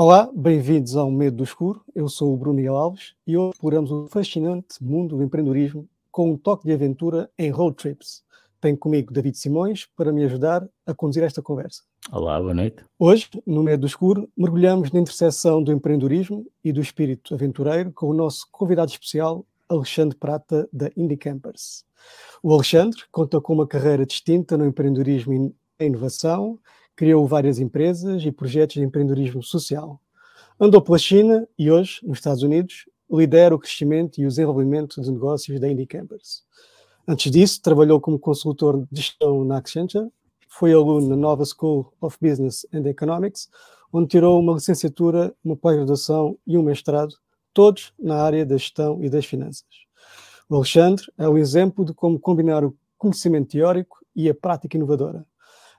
Olá, bem-vindos ao Medo do Escuro. Eu sou o Bruno Miguel Alves e hoje exploramos o fascinante mundo do empreendedorismo com um toque de aventura em road trips. Tenho comigo David Simões para me ajudar a conduzir esta conversa. Olá, boa noite. Hoje, no Medo do Escuro, mergulhamos na interseção do empreendedorismo e do espírito aventureiro com o nosso convidado especial, Alexandre Prata, da Indie Campers. O Alexandre conta com uma carreira distinta no empreendedorismo e inovação criou várias empresas e projetos de empreendedorismo social. Andou pela China e hoje, nos Estados Unidos, lidera o crescimento e o desenvolvimento de negócios da Indie Campers. Antes disso, trabalhou como consultor de gestão na Accenture, foi aluno na Nova School of Business and Economics, onde tirou uma licenciatura, uma pós-graduação e um mestrado, todos na área da gestão e das finanças. O Alexandre é um exemplo de como combinar o conhecimento teórico e a prática inovadora.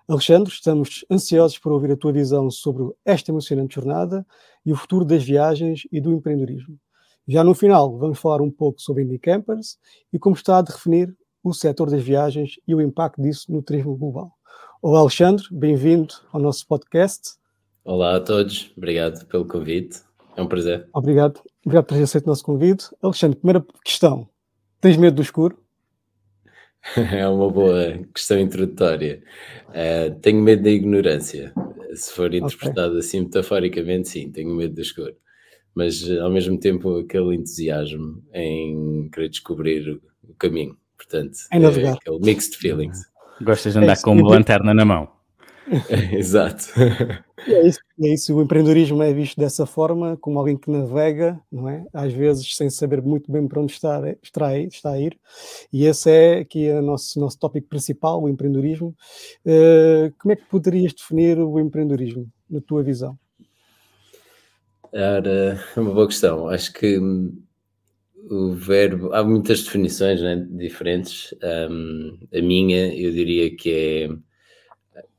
Alexandre, estamos ansiosos por ouvir a tua visão sobre esta emocionante jornada e o futuro das viagens e do empreendedorismo. Já no final, vamos falar um pouco sobre Indie Campers e como está a definir o setor das viagens e o impacto disso no turismo global. Olá, Alexandre, bem-vindo ao nosso podcast. Olá a todos, obrigado pelo convite, é um prazer. Obrigado, obrigado por ter aceito o nosso convite. Alexandre, primeira questão: tens medo do escuro? É uma boa questão introdutória. Uh, tenho medo da ignorância. Se for interpretado okay. assim metaforicamente, sim, tenho medo do escuro. Mas ao mesmo tempo aquele entusiasmo em querer descobrir o caminho. Portanto, é aquele mixed feelings. Gostas de andar é com uma lanterna na mão? Exato. É isso, é isso, o empreendedorismo é visto dessa forma, como alguém que navega, não é? Às vezes sem saber muito bem para onde está, está, está a ir. E esse é aqui o nosso, nosso tópico principal, o empreendedorismo. Uh, como é que poderias definir o empreendedorismo, na tua visão? Era uma boa questão. Acho que o verbo, há muitas definições né, diferentes. Um, a minha, eu diria que é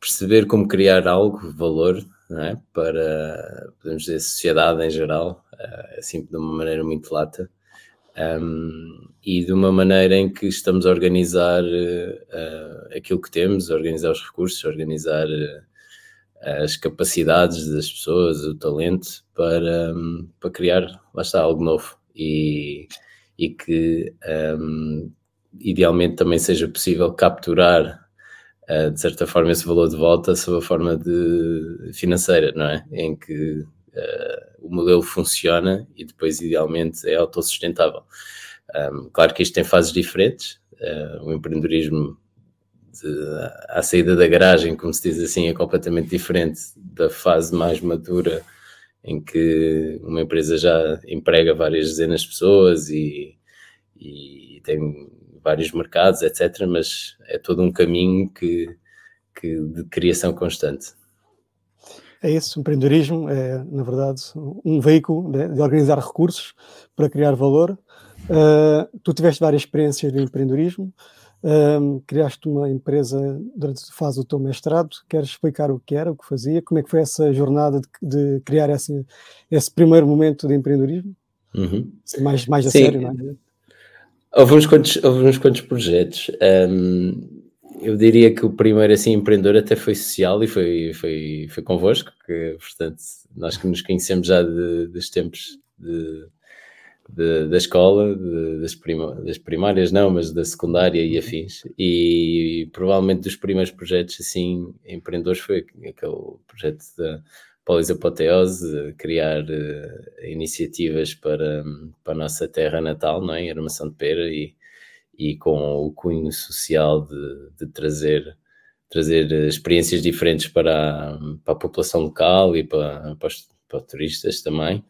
perceber como criar algo, valor, é? para, podemos dizer, sociedade em geral, eh, assim de uma maneira muito lata, um, e de uma maneira em que estamos a organizar uh, aquilo que temos, organizar os recursos, organizar uh, as capacidades das pessoas, o talento, para, um, para criar, lá está, algo novo. E, e que um, idealmente também seja possível capturar uh, de certa forma, esse valor de volta sob a forma de financeira, não é? Em que uh, o modelo funciona e depois, idealmente, é autossustentável. Um, claro que isto tem fases diferentes. Uh, o empreendedorismo de, à saída da garagem, como se diz assim, é completamente diferente da fase mais madura em que uma empresa já emprega várias dezenas de pessoas e, e tem vários mercados, etc. Mas é todo um caminho que, que de criação constante. É isso, o empreendedorismo é, na verdade, um veículo de, de organizar recursos para criar valor. Uh, tu tiveste várias experiências de empreendedorismo, uh, criaste uma empresa durante a fase do teu mestrado. Queres explicar o que era, o que fazia? Como é que foi essa jornada de, de criar esse, esse primeiro momento de empreendedorismo? Uhum. Mais, mais a Sim. sério, não é? Houve uns quantos, houve uns quantos projetos. Um, eu diria que o primeiro assim empreendedor até foi social e foi, foi, foi convosco, que portanto nós que nos conhecemos já de, dos tempos de, de, da escola, de, das, prima, das primárias não, mas da secundária e afins, e provavelmente dos primeiros projetos assim empreendedores foi aquele projeto da polisapoteose, criar uh, iniciativas para, para a nossa terra natal, não é? Armação de Pera e, e com o cunho social de, de trazer, trazer experiências diferentes para a, para a população local e para, para, os, para os turistas também.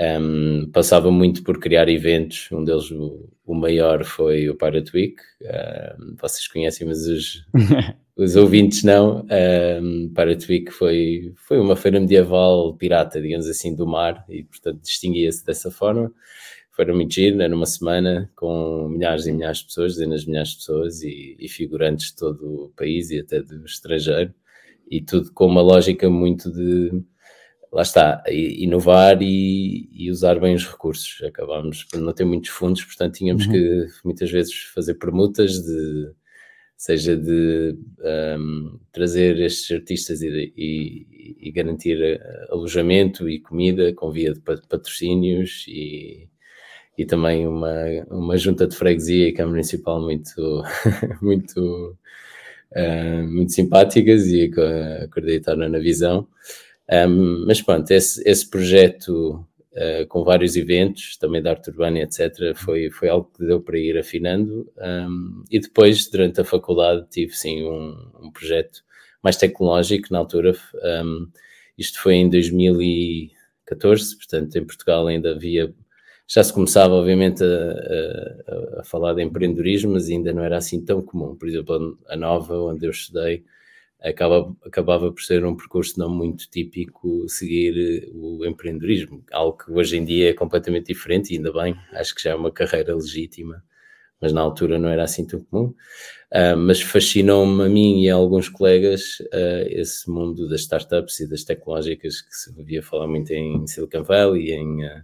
Um, passava muito por criar eventos, um deles, o, o maior, foi o Pirate Week. Um, vocês conhecem, mas os, os ouvintes não. Um, Pirate Week foi, foi uma feira medieval pirata, digamos assim, do mar, e portanto distinguia-se dessa forma. Foi muito giro, era uma semana com milhares e milhares de pessoas, dezenas de milhares de pessoas e, e figurantes de todo o país e até do estrangeiro, e tudo com uma lógica muito de lá está, inovar e, e, usar bem os recursos. Acabámos por não ter muitos fundos, portanto tínhamos uhum. que muitas vezes fazer permutas de seja de um, trazer estes artistas e, e, e, garantir eh, alojamento e comida com via de patrocínios e, e também uma, uma junta de freguesia e Câmara Municipal muito, muito, uh, muito simpáticas e acreditaram na visão. Um, mas pronto, esse, esse projeto uh, com vários eventos, também da arte urbana, etc., foi, foi algo que deu para ir afinando. Um, e depois, durante a faculdade, tive sim um, um projeto mais tecnológico na altura. Um, isto foi em 2014, portanto, em Portugal ainda havia. Já se começava, obviamente, a, a, a falar de empreendedorismo, mas ainda não era assim tão comum. Por exemplo, a Nova, onde eu estudei, acaba, acabava por ser um percurso não muito típico seguir o empreendedorismo, algo que hoje em dia é completamente diferente e ainda bem, acho que já é uma carreira legítima, mas na altura não era assim tão comum. Uh, mas fascinou-me a mim e a alguns colegas uh, esse mundo das startups e das tecnológicas que se devia falar muito em Silicon Valley e em, uh,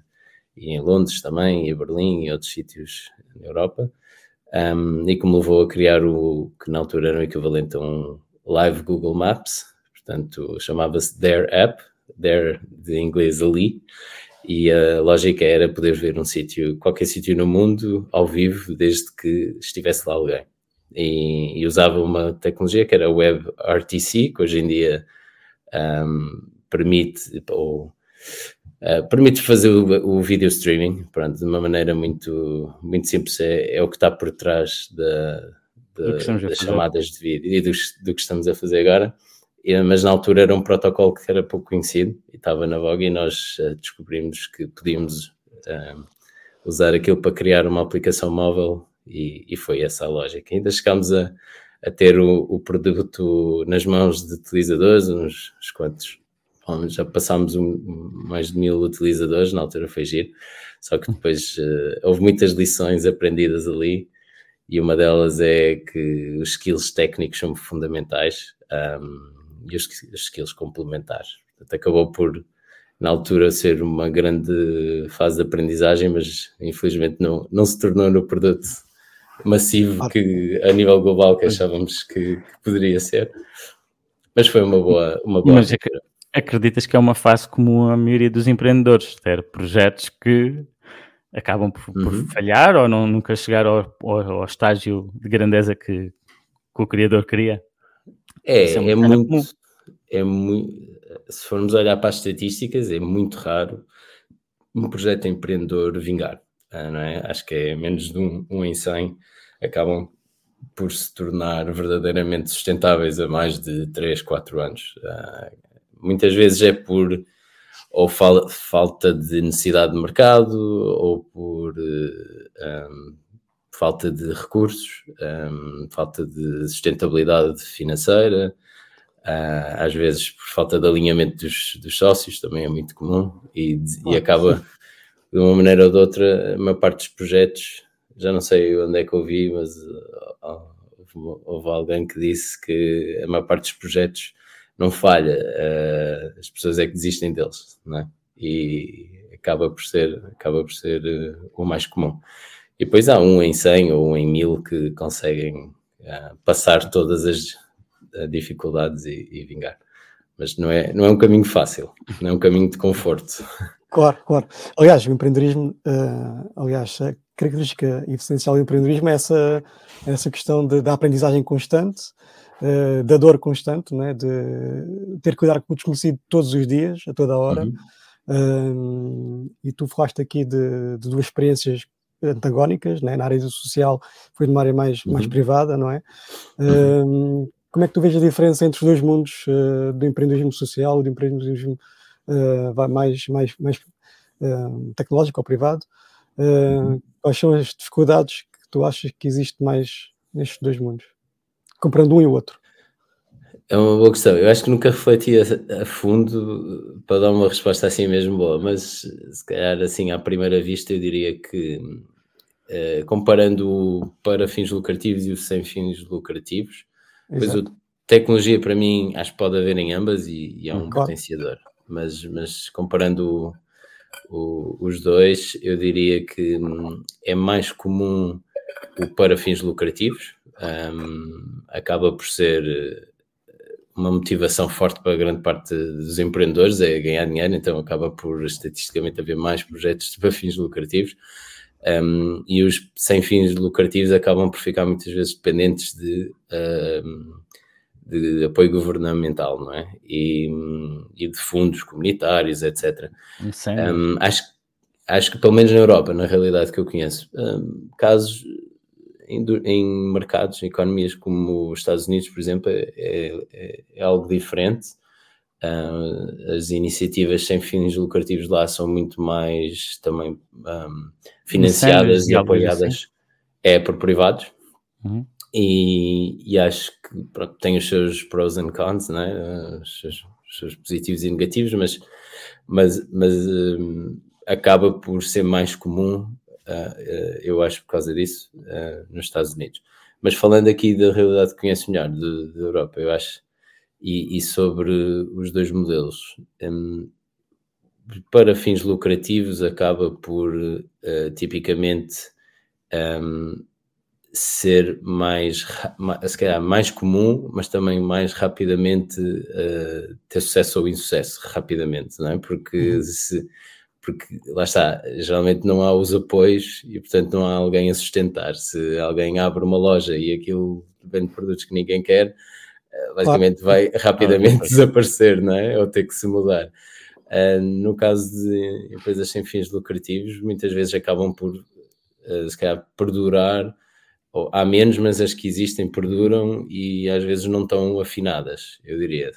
e em Londres também, e em Berlim e outros sítios na Europa. Um, e que me levou a criar o que na altura era o equivalente a um Live Google Maps, portanto chamava-se Their App, Their de inglês ali, e a lógica era poder ver um sítio, qualquer sítio no mundo, ao vivo, desde que estivesse lá alguém. E, e usava uma tecnologia que era WebRTC, que hoje em dia um, permite, ou Uh, permite fazer o, o video streaming, pronto, de uma maneira muito, muito simples, é, é o que está por trás da, de, das chamadas de vídeo e do, do, que estamos a fazer agora. E, mas na altura era um protocolo que era pouco conhecido e estava na voga e nós uh, descobrimos que podíamos uh, usar aquilo para criar uma aplicação móvel e, e foi essa a lógica. Ainda chegámos a, a ter o, o, produto nas mãos de utilizadores, uns, uns quantos. Bom, já passámos um, mais de mil utilizadores, na altura foi giro, só que depois uh, houve muitas lições aprendidas ali e uma delas é que os skills técnicos são fundamentais um, e os, os, skills complementares. Portanto, acabou por, na altura, ser uma grande fase de aprendizagem, mas infelizmente não, não se tornou no produto massivo que a nível global que achávamos que, que poderia ser. Mas foi uma boa, uma boa mas acreditas que é uma fase comum a maioria dos empreendedores, ter projetos que acabam por, por uhum. falhar ou não, nunca chegar ao, ao, ao estágio de grandeza que, que, o criador queria? É, é, é muito, é muito, se formos olhar para as estatísticas, é muito raro um projeto empreendedor vingar, ah, não é? Acho que é menos de um, um em 100 acabam por se tornar verdadeiramente sustentáveis a mais de 3, 4 anos. Uh, muitas vezes é por ou fal falta de necessidade de mercado, ou por uh, um, falta de recursos, um, falta de sustentabilidade financeira, uh, às vezes por falta de alinhamento dos, dos sócios, também é muito comum, e, e, acaba de uma maneira ou de outra, a maior parte dos projetos, já não sei onde é que eu vi, mas uh, houve, houve alguém que disse que a maior parte dos projetos não falha, uh, as pessoas é que desistem deles, não é? E acaba por ser, acaba por ser uh, o mais comum. E depois há um em 100 ou um em 1000 que conseguem uh, passar todas as dificuldades e, e, vingar. Mas não é, não é um caminho fácil, não é um caminho de conforto. Claro, claro. Aliás, o empreendedorismo, aliás, a característica essencial do empreendedorismo é essa, essa questão de, da aprendizagem constante, uh, da dor constante, né? de ter que cuidar com o desconhecido todos os dias, a toda hora. Uhum. Uh, e tu falaste aqui de, de, duas experiências antagónicas, né? na área social foi de uma área mais, uhum. mais privada, não é? Uhum. Uh, como é que tu vês a diferença entre os dois mundos uh, do empreendedorismo social e do empreendedorismo mais, mais, mais tecnológico ou privado? Uhum. Quais são as dificuldades que tu achas que existe mais nestes dois mundos? Comprando um e o outro? É uma boa questão. Eu acho que nunca refleti a, a, fundo para dar uma resposta assim mesmo boa, mas se calhar assim à primeira vista eu diria que eh, comparando para fins lucrativos e o sem fins lucrativos, pois a tecnologia para mim acho que pode haver em ambas e, e é um claro. potenciador, mas, mas comparando o, os dois, eu diria que hum, é mais comum o para fins lucrativos, um, acaba por ser eh, uma motivação forte para grande parte dos empreendedores, é ganhar dinheiro, então acaba por estatisticamente haver mais projetos para fins lucrativos. Um, e os sem fins lucrativos acabam por ficar muitas vezes dependentes de, um, de apoio governamental, não é? E, e de fundos comunitários, etc. Um, acho, acho que pelo menos na Europa, na realidade que eu conheço, casos em, em, mercados, em economias como os Estados Unidos, por exemplo, é, é, é algo diferente. Uh, as iniciativas sem fins lucrativos lá são muito mais também um, financiadas e apoiadas assim. é por privados uhum. e, e, acho que pronto, tem os seus pros and cons, né? os, seus, os seus positivos e negativos, mas, mas, mas um, acaba por ser mais comum eu acho por causa disso, uh, nos Estados Unidos. Mas falando aqui da realidade que conheço melhor da Europa, eu acho, e, e, sobre os dois modelos, um, para fins lucrativos acaba por uh, tipicamente um, ser mais, se calhar, mais comum, mas também mais rapidamente uh, ter sucesso ou insucesso, rapidamente, não é? Porque uhum. se porque lá está, geralmente não há os apoios e portanto não há alguém a sustentar. Se alguém abre uma loja e aquilo vende produtos que ninguém quer, eh, basicamente vai rapidamente desaparecer, não é? Ou ter que se mudar. Uh, no caso de empresas sem fins lucrativos, muitas vezes acabam por, uh, se calhar, perdurar, ou há menos, mas as que existem perduram e às vezes não estão afinadas, eu diria.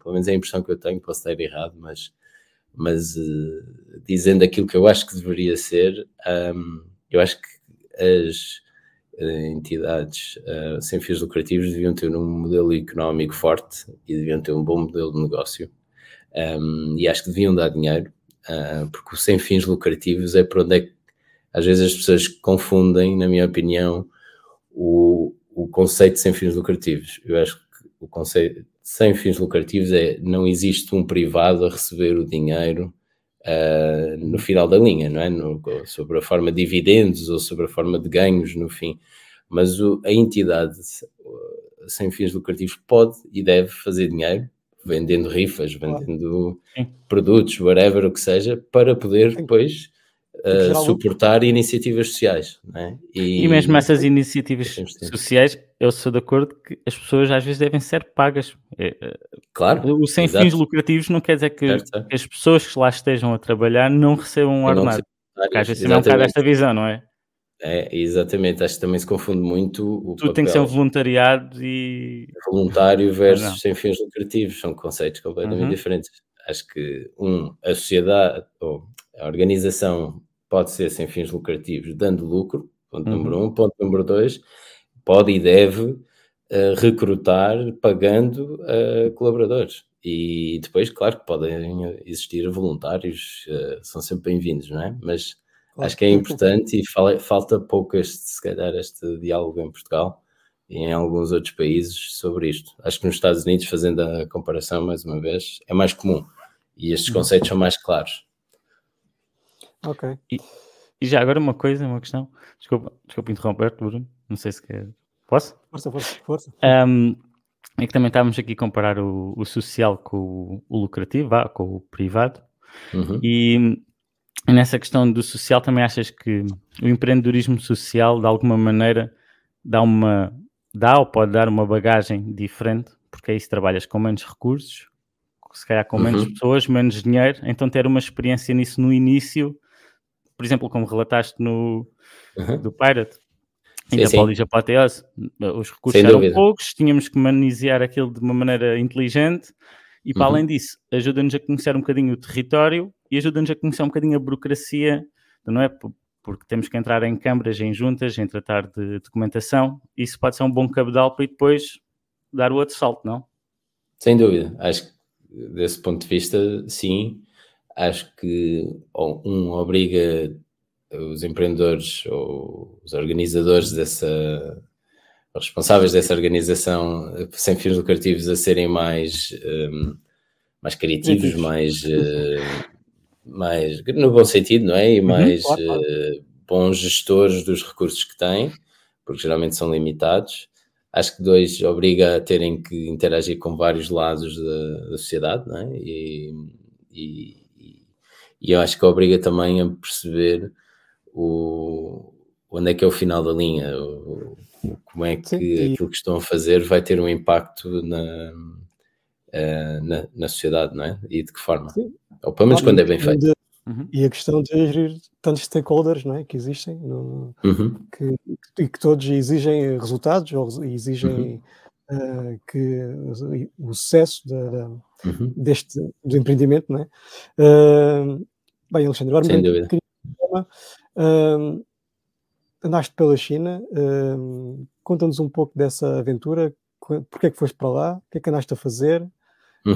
Pelo menos é a impressão que eu tenho, posso estar errado, mas mas uh, dizendo aquilo que eu acho que deveria ser, um, eu acho que as uh, entidades uh, sem fins lucrativos deviam ter um modelo económico forte e deviam ter um bom modelo de negócio. Um, e acho que deviam dar dinheiro, porque o sem fins lucrativos é para onde é que às vezes as pessoas confundem, na minha opinião, o, o conceito de sem fins lucrativos. Eu acho que o conceito sem fins lucrativos é não existe um privado a receber o dinheiro uh, no final da linha, não é? No, sobre a forma de dividendos ou sobre a forma de ganhos no fim. Mas o, a entidade sem fins lucrativos pode e deve fazer dinheiro vendendo rifas, vendendo Sim. produtos, whatever o que seja, para poder depois uh, suportar iniciativas sociais. É? E, e, mesmo essas iniciativas sociais, eu sou de acordo que as pessoas às vezes devem ser pagas. É, é, claro. O sem exato. fins lucrativos não quer dizer que, certo. as pessoas que lá estejam a trabalhar não recebam um ordenado. Porque às vezes é um bocado esta visão, não é? É, exatamente, acho que também se confunde muito o Tudo tem que ser um voluntariado e... Voluntário versus sem fins lucrativos, são conceitos completamente uhum. diferentes. Acho que, um, a sociedade, ou a organização pode ser sem fins lucrativos, dando lucro, ponto uhum. número um. Ponto número dois, pode e deve uh, recrutar pagando uh, colaboradores. E depois, claro que podem existir voluntários, uh, são sempre bem-vindos, não é? Mas claro. acho que é importante e fala, falta pouco este, se calhar, este diálogo em Portugal e em alguns outros países sobre isto. Acho que nos Estados Unidos, fazendo a comparação mais uma vez, é mais comum e estes uhum. conceitos são mais claros. Ok. E, e, já agora uma coisa, uma questão. Desculpa, desculpa interromper-te, Bruno. Não sei se quer. Posso? Força, força, força. Um, é que também estávamos aqui a comparar o, o social com o, o lucrativo, vá, com o privado. Uhum. E nessa questão do social, também achas que o empreendedorismo social, de alguma maneira, dá uma dá ou pode dar uma bagagem diferente, porque aí se trabalhas com menos recursos, se calhar com menos uhum. pessoas, menos dinheiro, então ter uma experiência nisso no início por exemplo, como relataste no uhum. do Pirate, e da Polija Apoteose, os recursos Sem eram dúvida. poucos, tínhamos que manusear aquilo de uma maneira inteligente e, para uhum. além disso, ajuda-nos a conhecer um bocadinho o território e ajuda-nos a conhecer um bocadinho a burocracia, não é? Porque temos que entrar em câmaras, em juntas, em tratar de documentação. Isso pode ser um bom cabedal para depois dar o outro salto, não? Sem dúvida. Acho que desse ponto de vista, sim acho que um obriga os empreendedores ou os organizadores dessa responsáveis dessa organização sem fins lucrativos a serem mais um, mais criativos, mais uh, mais no bom sentido, não é? E uhum, mais uhum, claro. uh, bons gestores dos recursos que têm, porque geralmente são limitados. Acho que dois obriga a terem que interagir com vários lados da, da sociedade, não é? E, e, e, eu acho que obriga também a perceber o, onde é que é o final da linha, o, como é que Sim, aquilo que estão a fazer vai ter um impacto na, uh, na, na, sociedade, não é? E de que forma? Sim. Ou pelo menos quando é bem feito. De, uhum. E a questão de gerir tantos stakeholders não é? que existem no, uhum. que, e que todos exigem resultados ou exigem uhum. Uh, que o sucesso da, da, uhum. deste do empreendimento, não é? Uh, bem, Alexandre, agora Sem queria uh, andaste pela China, uh, conta-nos um pouco dessa aventura, porque é que foste para lá, o que é que andaste a fazer, uhum.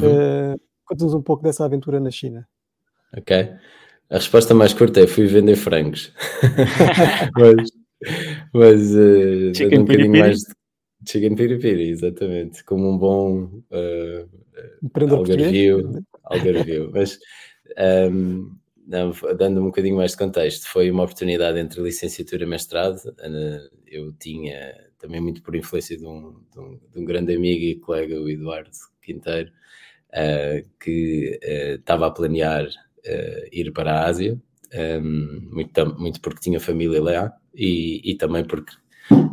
uh, conta-nos um pouco dessa aventura na China. Ok, a resposta mais curta é fui vender frangos, mas, mas uh, um bocadinho mais de chicken piripiri, exatamente, como um bom uh, algarvio, algarvio, mas um, não, dando um bocadinho mais de contexto, foi uma oportunidade entre licenciatura e mestrado. Eu tinha, também muito por influência de um, de um, de um grande amigo e colega, o Eduardo Quinteiro, uh, que uh, estava a planear uh, ir para a Ásia, um, muito, muito porque tinha família lá e, e também porque,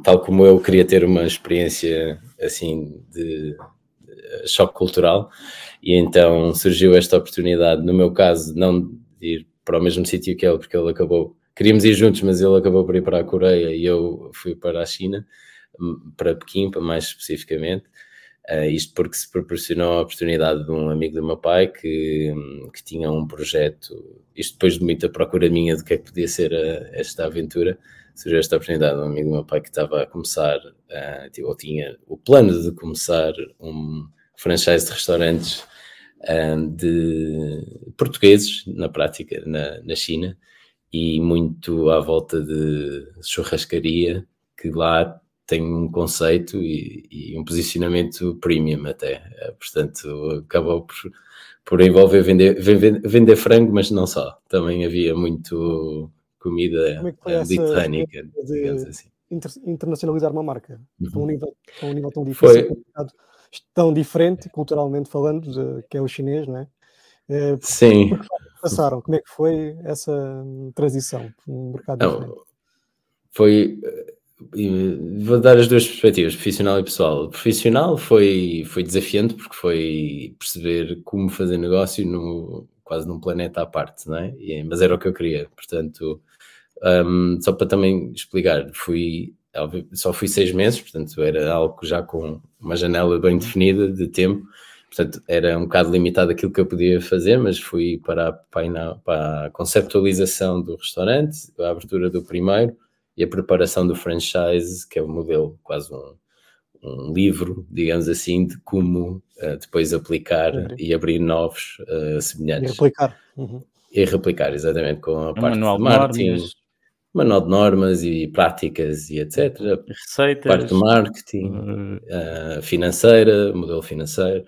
tal como eu, queria ter uma experiência assim de choque cultural e então surgiu esta oportunidade, no meu caso, não ir para o mesmo sítio que ele, porque ele acabou. Queríamos ir juntos, mas ele acabou por ir para a Coreia e eu fui para a China, hum, para Pequim, mais especificamente. Uh, isto porque se proporcionou a oportunidade de um amigo do meu pai que, hum, que tinha um projeto, isto depois de muita procura minha do que é que podia ser a, eh, esta aventura, surgiu esta oportunidade de um amigo do meu pai que estava a começar, uh, ou tinha o plano de começar um franchise de restaurantes de portugueses, na prática, na, na China, e muito à volta de churrascaria, que lá tem um conceito e, e um posicionamento premium até. Eh, portanto, acabou por, por envolver vender, vender, vender, frango, mas não só. Também havia muito comida é mediterrânica, digamos assim. internacionalizar uma marca uhum. a, um nível, a um nível tão difícil. Foi, tão diferente, culturalmente falando, de, que é o chinês, não é? é Sim. passaram? Como é que foi essa hum, transição um mercado diferente? Foi. Eh, vou dar as duas perspectivas, profissional e pessoal. O profissional foi, foi desafiante porque foi perceber como fazer negócio no, quase num planeta à parte, não é? E, mas era o que eu queria. Portanto, um, só para também explicar, fui só fui seis meses, portanto era algo já com uma janela bem definida de tempo, portanto era um bocado limitado aquilo que eu podia fazer, mas fui para a, para a conceptualização do restaurante, a abertura do primeiro e a preparação do franchise, que é o um modelo, quase um, um livro, digamos assim, de como uh, depois aplicar uhum. e abrir novos uh, semelhantes. E replicar. Uhum. E replicar, exatamente, com a um parte de marketing manual de normas e práticas e etc. Receitas. Parte de marketing, uh, financeira, modelo financeiro.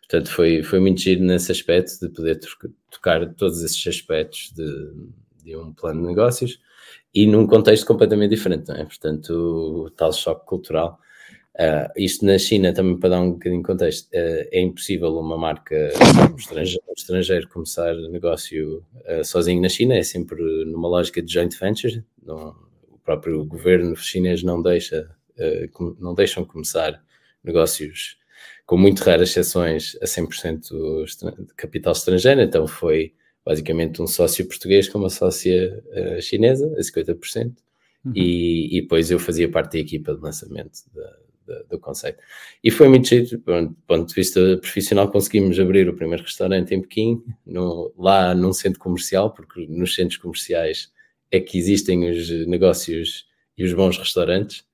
Portanto, foi, foi muito giro nesse aspecto de poder tocar todos esses aspectos de, de um plano de negócios e num contexto completamente diferente, não é? Portanto, o tal choque cultural Uh, isto na China, também para dar um bocadinho de contexto, uh, é impossível uma marca um estrangeiro, um estrangeiro começar negócio uh, sozinho na China, é sempre numa lógica de joint venture. Não, o próprio governo chinês não deixa, não deixam começar negócios com muito raras exceções a 100% de capital estrangeiro, então foi basicamente um sócio português com uma sócia chinesa, a 50%, uhum. e, e depois eu fazia parte da equipa de lançamento da, do, do conceito. E foi muito chido, do ponto de vista profissional, conseguimos abrir o primeiro restaurante em Pequim, no, lá num centro comercial, porque nos centros comerciais é que existem os negócios e os bons restaurantes.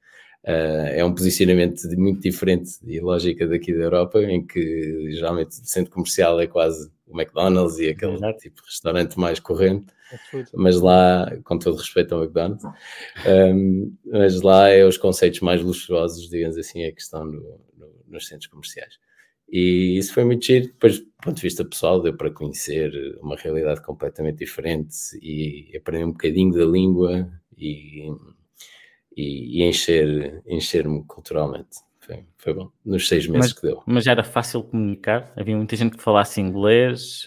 Uh, é um posicionamento muito diferente e lógica daqui da Europa, em que geralmente o centro comercial é quase o McDonald's e aquele tipo de restaurante mais corrente mas lá, com todo respeito ao McDonald's, um, mas lá é os conceitos mais luxuosos, digamos assim, a questão no, no, nos centros comerciais. E isso foi muito giro. Depois, do ponto de vista pessoal, deu para conhecer uma realidade completamente diferente e aprender um bocadinho da língua e, e, e encher, encher-me culturalmente. Foi, foi, bom, nos seis meses mas, que deu. Mas era fácil comunicar? Havia muita gente que falasse inglês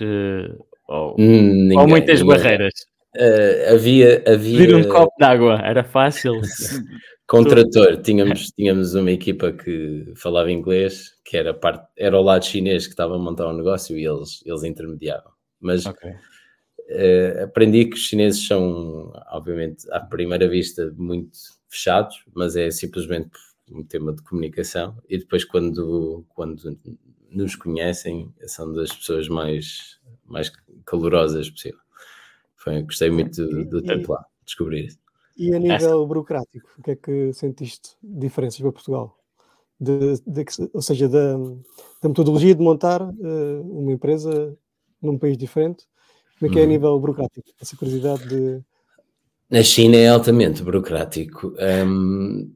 ou, ninguém, ou, muitas ninguém. barreiras? Uh, havia, havia... Vir um copo d'água, era fácil. Com trator, tínhamos, tínhamos uma equipa que falava inglês, que era, parte, era o lado chinês que estava a montar um negócio e eles, eles intermediavam. Mas okay. uh, aprendi que os chineses são, obviamente, à primeira vista, muito fechados, mas é simplesmente um tema de comunicação. E depois, quando, quando nos conhecem, são das pessoas mais, mais calorosas possível. Foi, gostei muito do, tempo lá, descobrir isso. E a nível burocrático, o que é que sentiste diferenças para Portugal? De, de, ou seja, da, da, metodologia de montar uh, uma empresa num país diferente, como é que é a uhum. nível burocrático? Essa curiosidade de. Na China é altamente burocrático. Um,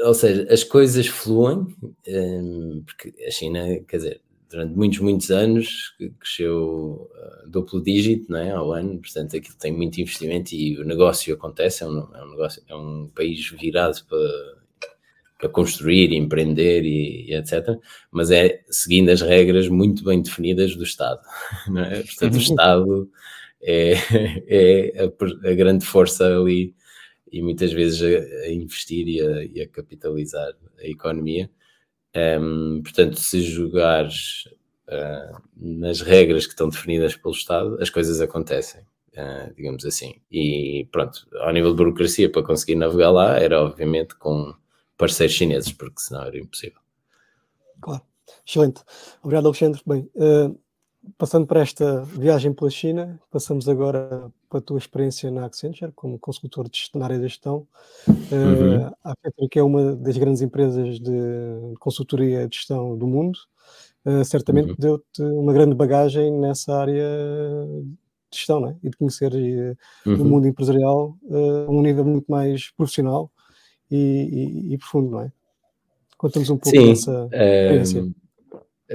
ou seja, as coisas fluem, um, porque a China, quer dizer, durante muitos, muitos anos, cresceu uh, duplo dígito é, ao ano, portanto aquilo tem muito investimento e o negócio acontece, é um, é um negócio, é um país virado para, para construir, empreender e, e, etc. Mas é seguindo as regras muito bem definidas do Estado. É? Portanto, o Estado é, é a, a, grande força ali e muitas vezes a, a investir e a, e a capitalizar a economia. Um, portanto, se jogares uh, nas regras que estão definidas pelo Estado, as coisas acontecem, uh, digamos assim. E pronto, ao nível de burocracia, para conseguir navegar lá, era obviamente com parceiros chineses, porque senão era impossível. Claro, excelente. Obrigado, Alexandre. Bem, uh, passando para esta viagem pela China, passamos agora para a tua experiência na Accenture como consultor de gestão, na área da gestão. Uhum. Uh, a Accenture, que é uma das grandes empresas de consultoria de gestão do mundo, uh, certamente uhum. deu-te uma grande bagagem nessa área de gestão né? e de conhecer uh, uhum. o mundo empresarial a um nível muito mais profissional e, e, e profundo, não é? Conta-nos um pouco Sim, dessa experiência. Um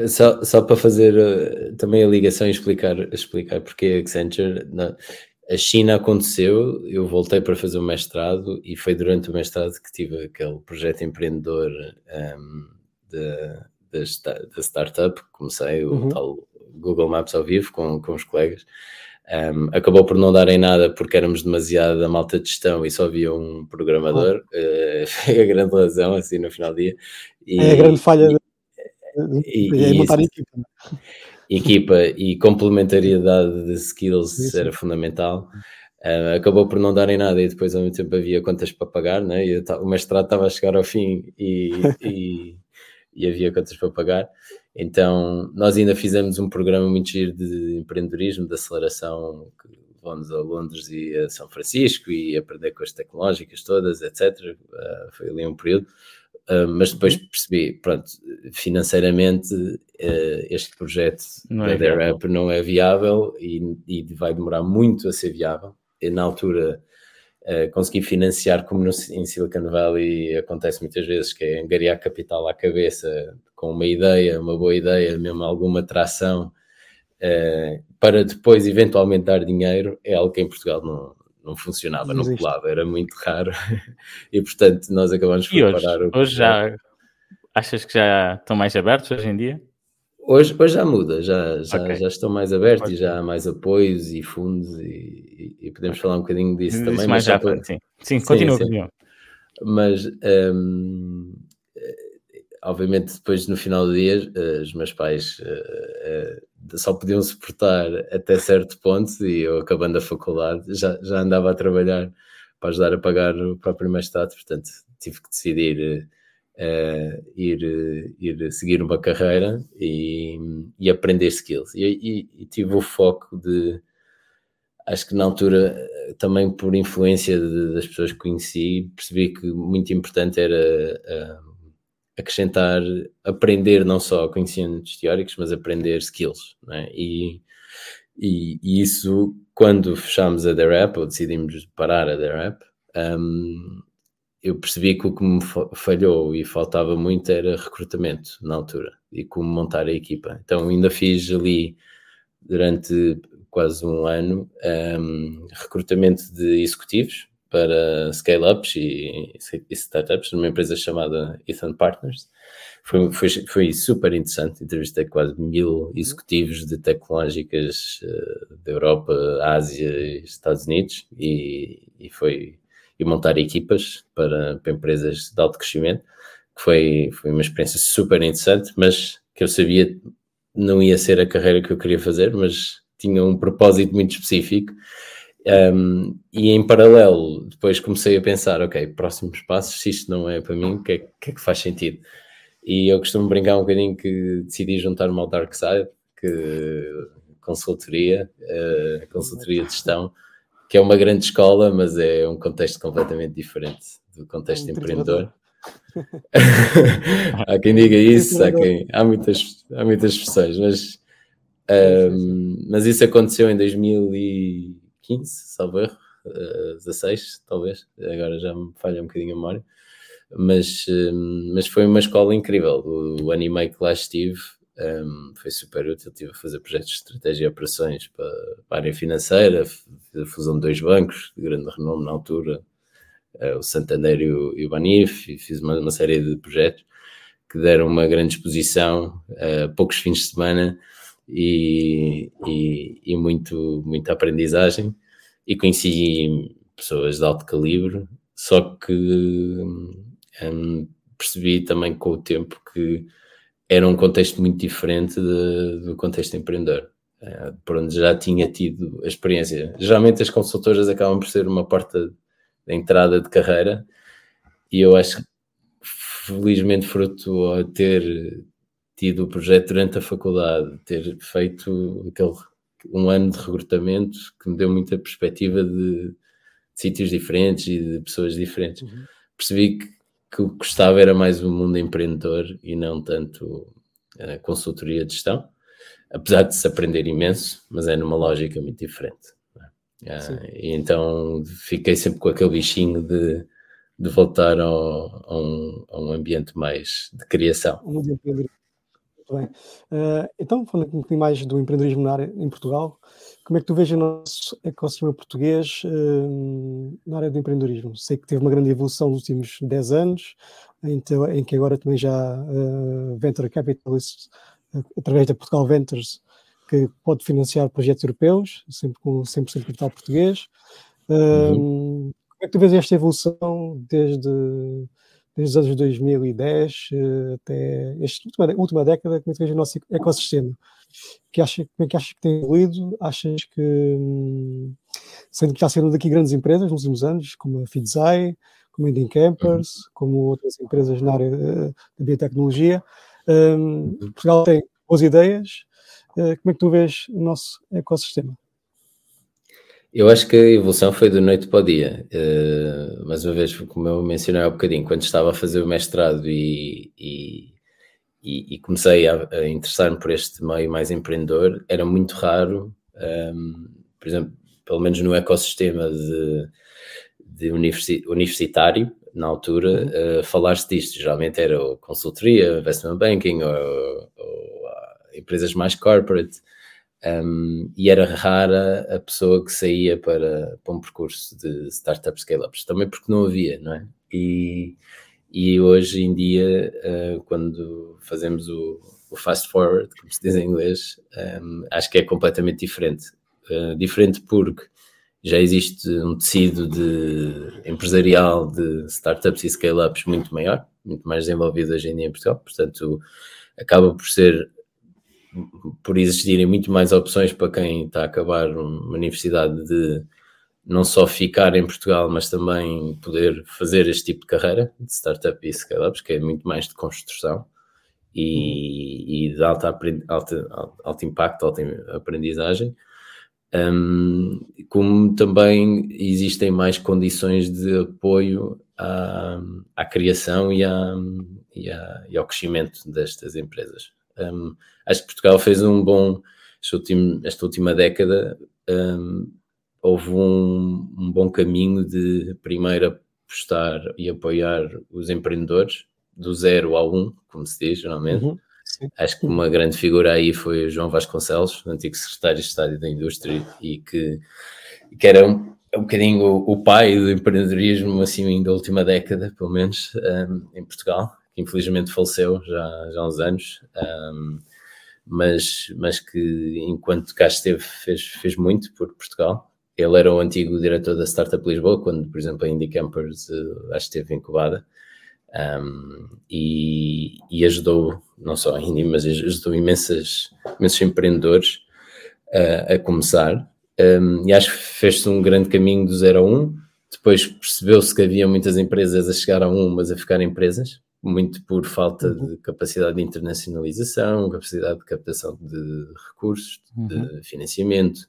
só, só para fazer uh, também a ligação e explicar, explicar porque a Accenture, na, a China aconteceu, eu voltei para fazer o mestrado e foi durante o mestrado que tive aquele projeto empreendedor um, da, da, startup, comecei o uhum. tal Google Maps ao vivo com, com os colegas. Um, acabou por não dar em nada porque éramos demasiado a malta de gestão e só havia um programador. Oh. Uh, foi a grande razão, assim, no final do dia. E, é a grande falha e, e, e, montar equipa. Né? Equipa e complementariedade de skills Isso. era fundamental. Uh, acabou por não darem nada e depois ao mesmo tempo havia contas para pagar, né? e o mestrado estava a chegar ao fim e, e, e, havia contas para pagar. Então nós ainda fizemos um programa muito giro de empreendedorismo, de aceleração, que vamos a Londres e a São Francisco e aprender com as tecnológicas todas, etc. Uh, ah, foi ali um período. Uh, mas depois uhum. percebi, pronto, financeiramente uh, este projeto não da é não é viável e, e, vai demorar muito a ser viável. E na altura uh, consegui financiar, como no, em Silicon Valley acontece muitas vezes, que é angariar capital à cabeça com uma ideia, uma boa ideia, mesmo alguma tração, para depois eventualmente dar dinheiro, é algo que em Portugal não, não funcionava, não, não colava, era muito raro. e portanto, nós acabamos por hoje, parar o. Hoje já achas que já estão mais abertos hoje em dia? Hoje, hoje já muda, já, já, okay. já estão mais abertos okay. e já há mais apoios e fundos e, e, podemos okay. falar um bocadinho disso Isso também. Mais já, para... sim. sim, continua, continua. Mas um, obviamente depois no final do dia eh, os meus pais uh, uh, só podiam suportar até certo ponto e eu acabando a faculdade já, já andava a trabalhar para ajudar a pagar o próprio mestrado, portanto tive que decidir uh, ir, ir seguir uma carreira e, e aprender skills. E, e, e, tive o foco de acho que na altura também por influência de, das pessoas que conheci percebi que muito importante era acrescentar, aprender não só conhecimentos teóricos, mas aprender skills, é? e, e, e, isso, quando fechámos a DARAP, ou decidimos parar a DARAP, um, eu percebi que o que me falhou e faltava muito era recrutamento na altura, e como montar a equipa. Então ainda fiz ali, durante quase um ano, um, recrutamento de executivos, para scale-ups e, e, startups numa empresa chamada Ethan Partners. Foi, foi, foi super interessante, entrevistei quase mil executivos de tecnológicas uh, da Europa, Ásia e Estados Unidos e, e foi e montar equipas para, para empresas de alto crescimento, que foi, foi uma experiência super interessante, mas que eu sabia não ia ser a carreira que eu queria fazer, mas tinha um propósito muito específico. Um, e em paralelo, depois comecei a pensar: ok, próximos passos, se isto não é para mim, o que, é, que, é que faz sentido? E eu costumo brincar um bocadinho que decidi juntar-me ao Dark Side, que consultoria, uh, consultoria de gestão, que é uma grande escola, mas é um contexto completamente diferente do contexto é um empreendedor. há quem diga isso, há, quem, há, muitas, há muitas versões, mas, um, mas isso aconteceu em 2015, salvo erro, uh, 16 talvez, agora já me falha um bocadinho a memória, mas, um, mas foi uma escola incrível. O, o que lá estive um, foi super útil. Estive a fazer projetos de estratégia e operações para, para a área financeira, a fusão de dois bancos de grande renome na altura, uh, o Santander e o, e o Banif, e fiz uma, uma, série de projetos que deram uma grande exposição, uh, poucos fins de semana e, e, e, muito, muita aprendizagem. E conheci pessoas de alto calibre, só que um, percebi também com o tempo que era um contexto muito diferente de, do contexto empreendedor, uh, por onde já tinha tido a experiência. Geralmente as consultoras acabam por ser uma porta de entrada de carreira e eu acho que felizmente fruto a ter tido o projeto durante a faculdade, ter feito aquele um ano de recrutamento que me deu muita perspectiva de, de sítios diferentes e de pessoas diferentes. Uhum. Percebi que que eu gostava era mais o mundo empreendedor e não tanto a consultoria de gestão, apesar de se aprender imenso, mas é numa lógica muito diferente. É? e então fiquei sempre com aquele bichinho de, de voltar ao, a, um, a, um, ambiente mais de criação. Muito bem. Uh, então, falando um pouquinho mais do empreendedorismo na área, em Portugal, como é que tu vês o nosso ecossistema português uh, na área do empreendedorismo? Sei que teve uma grande evolução nos últimos 10 anos, então, em que agora também já uh, Venture Capitalists, através da Portugal Ventures, que pode financiar projetos europeus, sempre com 100% de capital português. Uhum. Como é que tu vês esta evolução desde, desde os anos 2010 até esta última, última década? Como é que vês o nosso ecossistema? que acha, como é que achas que tem evoluído? Achas que, hum, sendo que já saíram daqui grandes empresas nos últimos anos, como a Fidzai, como a Indian Campers, uhum. como outras empresas na área da biotecnologia, um, uhum. Portugal tem boas ideias. Uh, como é que tu vês o nosso ecossistema? Eu acho que a evolução foi do noite para o dia. Uh, mais uma vez, como eu mencionei há um bocadinho, quando estava a fazer o mestrado e, e e, comecei a, a interessar-me por este meio mais empreendedor, era muito raro, um, por exemplo, pelo menos no ecossistema de, de universi universitário, na altura, uh, falar-se disto. Geralmente era consultoria, investment banking ou, ou uh, empresas mais corporate. Um, e era rara a pessoa que saía para, para um percurso de startup scale-ups, também porque não havia, não é? E, e hoje em dia, uh, quando fazemos o, o, fast forward, como se diz em inglês, um, acho que é completamente diferente. Uh, diferente porque já existe um tecido de empresarial de startups e scale-ups muito maior, muito mais desenvolvido hoje em dia em Portugal, portanto acaba por ser por existirem muito mais opções para quem está a acabar uma universidade de não só ficar em Portugal, mas também poder fazer este tipo de carreira de startup e scale-ups, que é muito mais de construção e, e de alta, alta, alto impacto, alta aprendizagem. Um, como também existem mais condições de apoio à, à criação e, à, e, à, e, ao crescimento destas empresas. Um, acho que Portugal fez um bom, esta última, esta última década, um, houve um, um bom caminho de primeiro apostar e apoiar os empreendedores do zero ao um, como se diz geralmente. Uhum, Acho que uma grande figura aí foi o João Vasconcelos, antigo secretário de Estado da Indústria, e que, que era um, um bocadinho o, o, pai do empreendedorismo, assim, da última década, pelo menos, um, em Portugal, que infelizmente faleceu já, já há uns anos, um, mas, mas que enquanto cá esteve fez, fez muito por Portugal. Ele era o antigo diretor da Startup Lisboa, quando, por exemplo, a Indie Campers uh, esteve incubada. Um, e, e, ajudou, não só a Indie, mas ajudou imensas, imensos empreendedores uh, a começar. Um, e acho que fez-se um grande caminho do 0 a 1. Um. Depois percebeu-se que havia muitas empresas a chegar a 1, um, mas a ficar empresas, muito por falta uhum. de capacidade de internacionalização, capacidade de captação de recursos, uhum. de financiamento,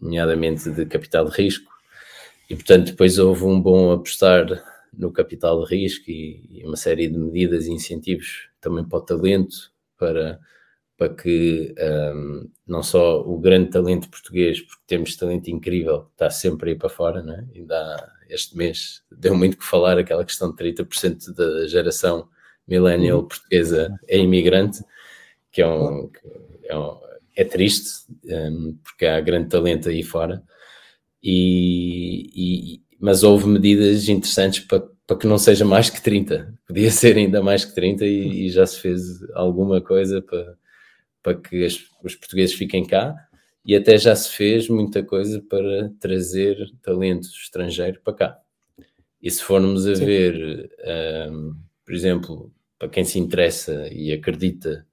nomeadamente de capital de risco. E, portanto, depois houve um bom apostar no capital de risco e, e uma série de medidas e incentivos também para o talento, para para que um, não só o grande talento português, porque temos talento incrível, está sempre aí para fora, não é? Ainda este mês deu muito que falar aquela questão de 30% da geração millennial uhum. portuguesa é imigrante, que é um, é, um, é triste, um, porque há grande talento aí fora, e, e, mas houve medidas interessantes para, para que não seja mais que 30, podia ser ainda mais que 30 e, e já se fez alguma coisa para para que as, os portugueses fiquem cá e até já se fez muita coisa para trazer talento estrangeiro para cá. E se formos a Sim. ver, um, por exemplo, para quem se interessa e acredita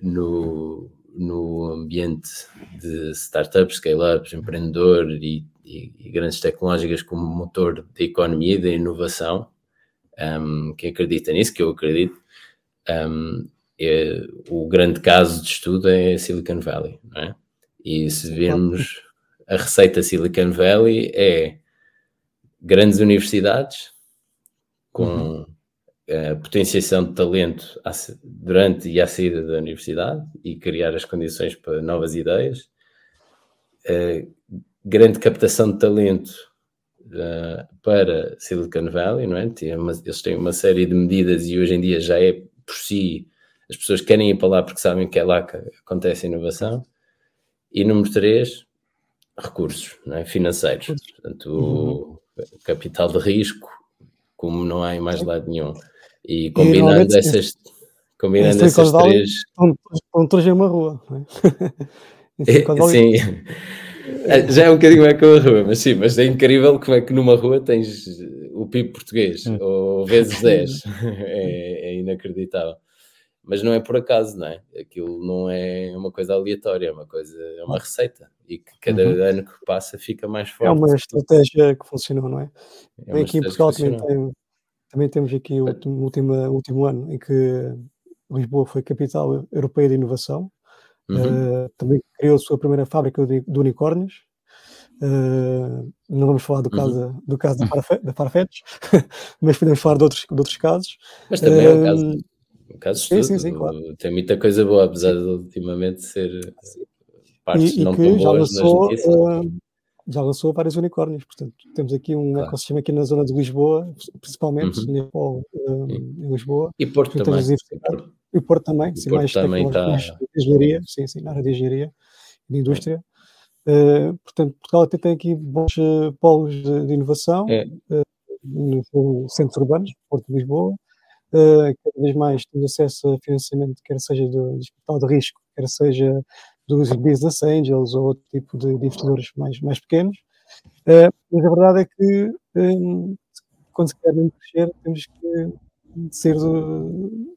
no, no ambiente de startups, scale-ups, empreendedor e, e, e, grandes tecnológicas como motor da economia e da inovação, um, quem acredita nisso, que eu acredito, um, é, o grande caso de estudo é Silicon Valley, não é? E se virmos a receita Silicon Valley é grandes universidades com uhum. a potenciação de talento durante e à saída da universidade e criar as condições para novas ideias, grande captação de talento uh, para Silicon Valley, não é? eles têm uma série de medidas e hoje em dia já é por si as pessoas querem ir para lá porque sabem que é lá que acontece a inovação. E número três, recursos é? financeiros. Portanto, uhum. capital de risco, como não há em mais lado nenhum. E combinando e, essas, combinando essas três. Um traje uma rua. É, sim. É, já é um bocadinho mais que uma rua, mas sim, mas é incrível como é que numa rua tens o PIB português, hum. ou vezes 10. é, é inacreditável mas não é por acaso, não é? Aquilo não é uma coisa aleatória, é uma coisa, é uma receita e que cada uhum. ano que passa fica mais forte. É uma estratégia que funcionou, não é? é aqui em Portugal também, tem, também, temos aqui o último, último, ano em que Lisboa foi capital europeia de inovação, uhum. uh, também criou a sua primeira fábrica de, de unicórnios. Uh, não vamos falar do uhum. caso, uhum. do caso da Farfetch, mas podemos falar de outros, de outros casos. Mas também é o caso eh, no caso sim, sim, sim, claro. tem muita coisa boa, apesar de ultimamente ser partes e, não e tão boas lançou, nas Uh, já lançou vários unicórnios, portanto, temos aqui um claro. ecossistema aqui na zona de Lisboa, principalmente, uhum. um, em Lisboa. E Porto também. E Porto também, sim, Porto mais, também está... mais de engenharia, sim, sim, na área de engenharia e de indústria. É. Uh, portanto, Portugal até tem aqui bons uh, polos de, de inovação é. uh, no centros urbanos, Porto de Lisboa, cada vez mais temos acesso a financiamento, quer seja do, do capital de risco, quer seja dos business angels ou outro tipo de, investidores mais, mais pequenos. Uh, mas a verdade é que um, quando se quer crescer, temos que ser, do,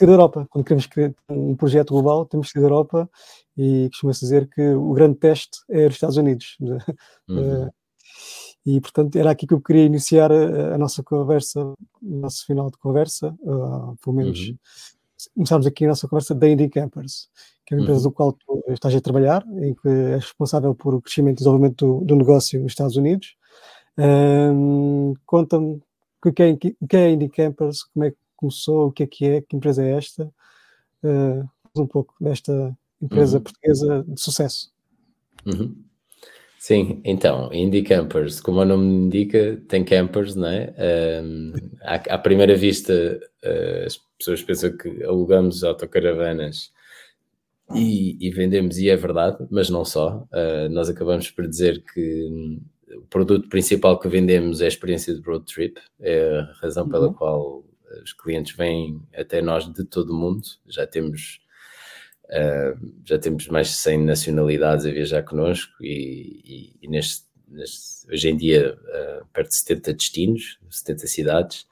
da Europa. Quando queremos criar um projeto global, temos que ser da Europa e costuma-se dizer que o grande teste é os Estados Unidos. Uhum. Uh, e, portanto, era aqui que eu queria iniciar a, a nossa conversa, o nosso final de conversa, uh, pelo menos uhum. começarmos aqui a nossa conversa da Indie Campers, que é uma empresa uhum. do qual tu estás a trabalhar, em que és responsável por o crescimento e desenvolvimento do, do negócio nos Estados Unidos. Um, Conta-me o que, é, que é a Indie Campers, como é que começou, o que é que é, que empresa é esta, uh, um pouco desta empresa uhum. portuguesa de sucesso. Uhum. Sim, então, Indie Campers, como o nome indica, tem campers, não é? Um, à, à, primeira vista, uh, as pessoas pensam que alugamos autocaravanas e, e, vendemos, e é verdade, mas não só. Uh, nós acabamos por dizer que o produto principal que vendemos é a experiência de road trip, é a razão pela uhum. qual os clientes vêm até nós de todo o mundo. Já temos uh, já temos mais de 100 nacionalidades a viajar connosco e, e, e neste, neste, hoje em dia uh, perto de 70 destinos, 70 cidades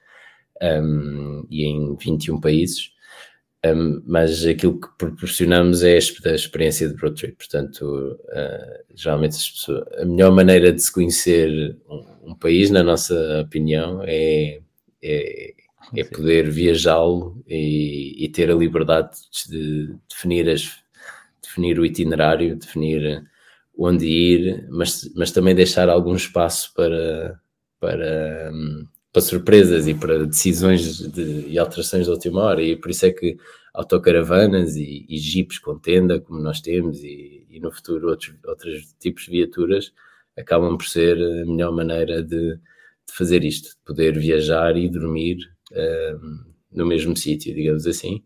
um, e em 21 países. Um, mas aquilo que proporcionamos é a experiência de road trip. Portanto, uh, geralmente pessoas, a melhor maneira de se conhecer um, um país, na nossa opinião, é, é, é poder viajá-lo e, e, ter a liberdade de definir, as, definir o itinerário, definir onde ir, mas, mas também deixar algum espaço para, para, um, para surpresas e para decisões de, e alterações de última hora, e por isso é que autocaravanas e, e jeeps com tenda, como nós temos, e, e no futuro outros, outros tipos de viaturas, acabam por ser a melhor maneira de, de fazer isto, de poder viajar e dormir no mesmo sítio, digamos assim,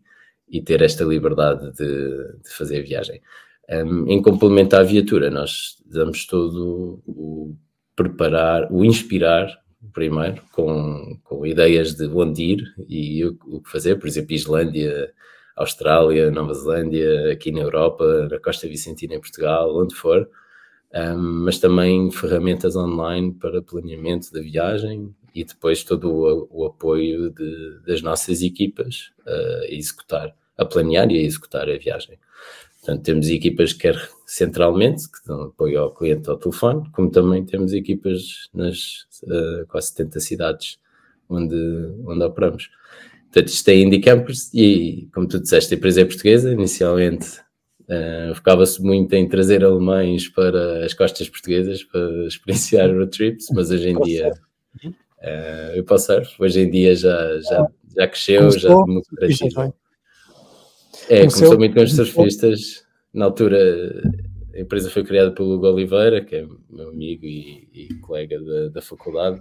e ter esta liberdade de, de fazer a viagem. Um, em complemento à viatura, nós damos todo o preparar, o inspirar primeiro, com, com ideias de onde ir e o, o que fazer, por exemplo, Islândia, Austrália, Nova Zelândia, aqui na Europa, na Costa Vicentina em Portugal, onde for, um, mas também ferramentas online para planeamento da viagem e depois todo o, o apoio de, das nossas equipas a executar, a planear e a executar a viagem. Portanto, temos equipas quer centralmente, que dão apoio ao cliente ao telefone, como também temos equipas nas uh, quase 70 cidades onde, onde operamos. Portanto, isto é Indie Campers e, como tu disseste, a empresa é portuguesa. Inicialmente uh, focava-se muito em trazer alemães para as costas portuguesas para experienciar road trips, mas hoje em dia uh, eu posso surf, hoje em dia já, já, já cresceu, começou, já democratizou. É, começou, começou muito com os surfistas. Na altura, a empresa foi criada pelo Hugo Oliveira, que é meu amigo e, e colega da, da faculdade,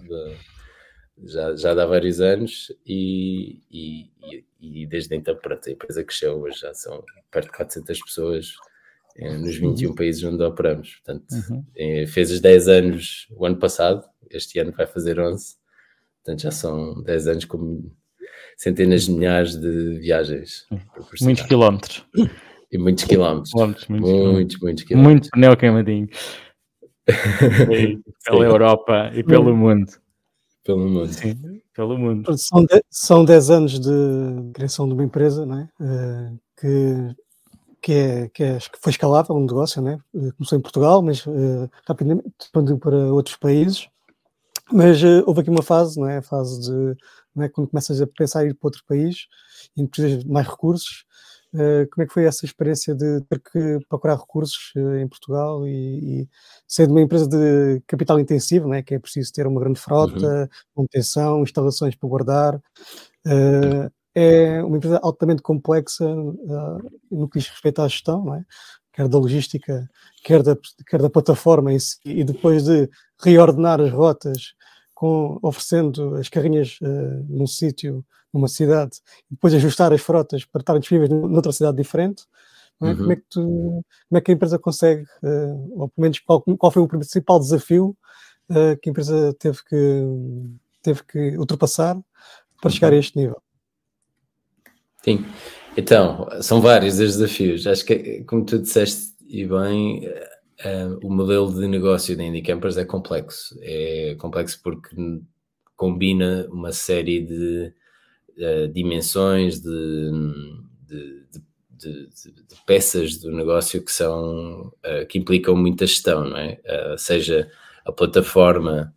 já, já há vários anos, e, e, e, desde então, pronto, a empresa cresceu, hoje já são perto de 400 pessoas eh, nos 21 uhum. países onde operamos. Portanto, uhum. eh, fez os 10 anos o ano passado, este ano vai fazer 11, portanto já são 10 anos com centenas de milhares de viagens. Muitos quilómetros. E muitos quilómetros. quilómetros muitos, muitos, muitos quilómetros. Muito pneu queimadinho. pela Europa e pelo hum. mundo. Pelo mundo. Sim, pelo mundo. São, de, são 10 anos de criação de uma empresa não é? Uh, que, que, é, que, é, que foi escalável, um negócio, não é? Uh, começou em Portugal, mas uh, rapidamente expandiu para outros países. Mas houve aqui uma fase, não é? A fase de é? quando começas a pensar em ir para outro país e precisas de mais recursos. Uh, como é que foi essa experiência de ter que procurar recursos uh, em Portugal e, e, ser de uma empresa de capital intensivo, né, que é preciso ter uma grande frota, uhum. manutenção, instalações para guardar. Uh, é uma empresa altamente complexa no que diz respeito à gestão, não é? quer da logística, quer da, quer da plataforma em si, e depois de reordenar as rotas, com, oferecendo as carrinhas num sítio numa cidade e depois ajustar as frotas para estarem disponíveis noutra cidade diferente. É? Uhum. Como, é que tu, como é que a empresa consegue, uh, ou pelo menos qual, qual foi o principal desafio uh, que a empresa teve que, teve que ultrapassar para chegar a uhum. este nível? Sim, então, são vários os desafios. Acho que, como tu disseste e bem, uh, o modelo de negócio da Indie Campers é complexo. É complexo porque combina uma série de uh, dimensões, de, de, de, de, peças do negócio que são uh, que implicam muita gestão, não é? Uh, seja a plataforma,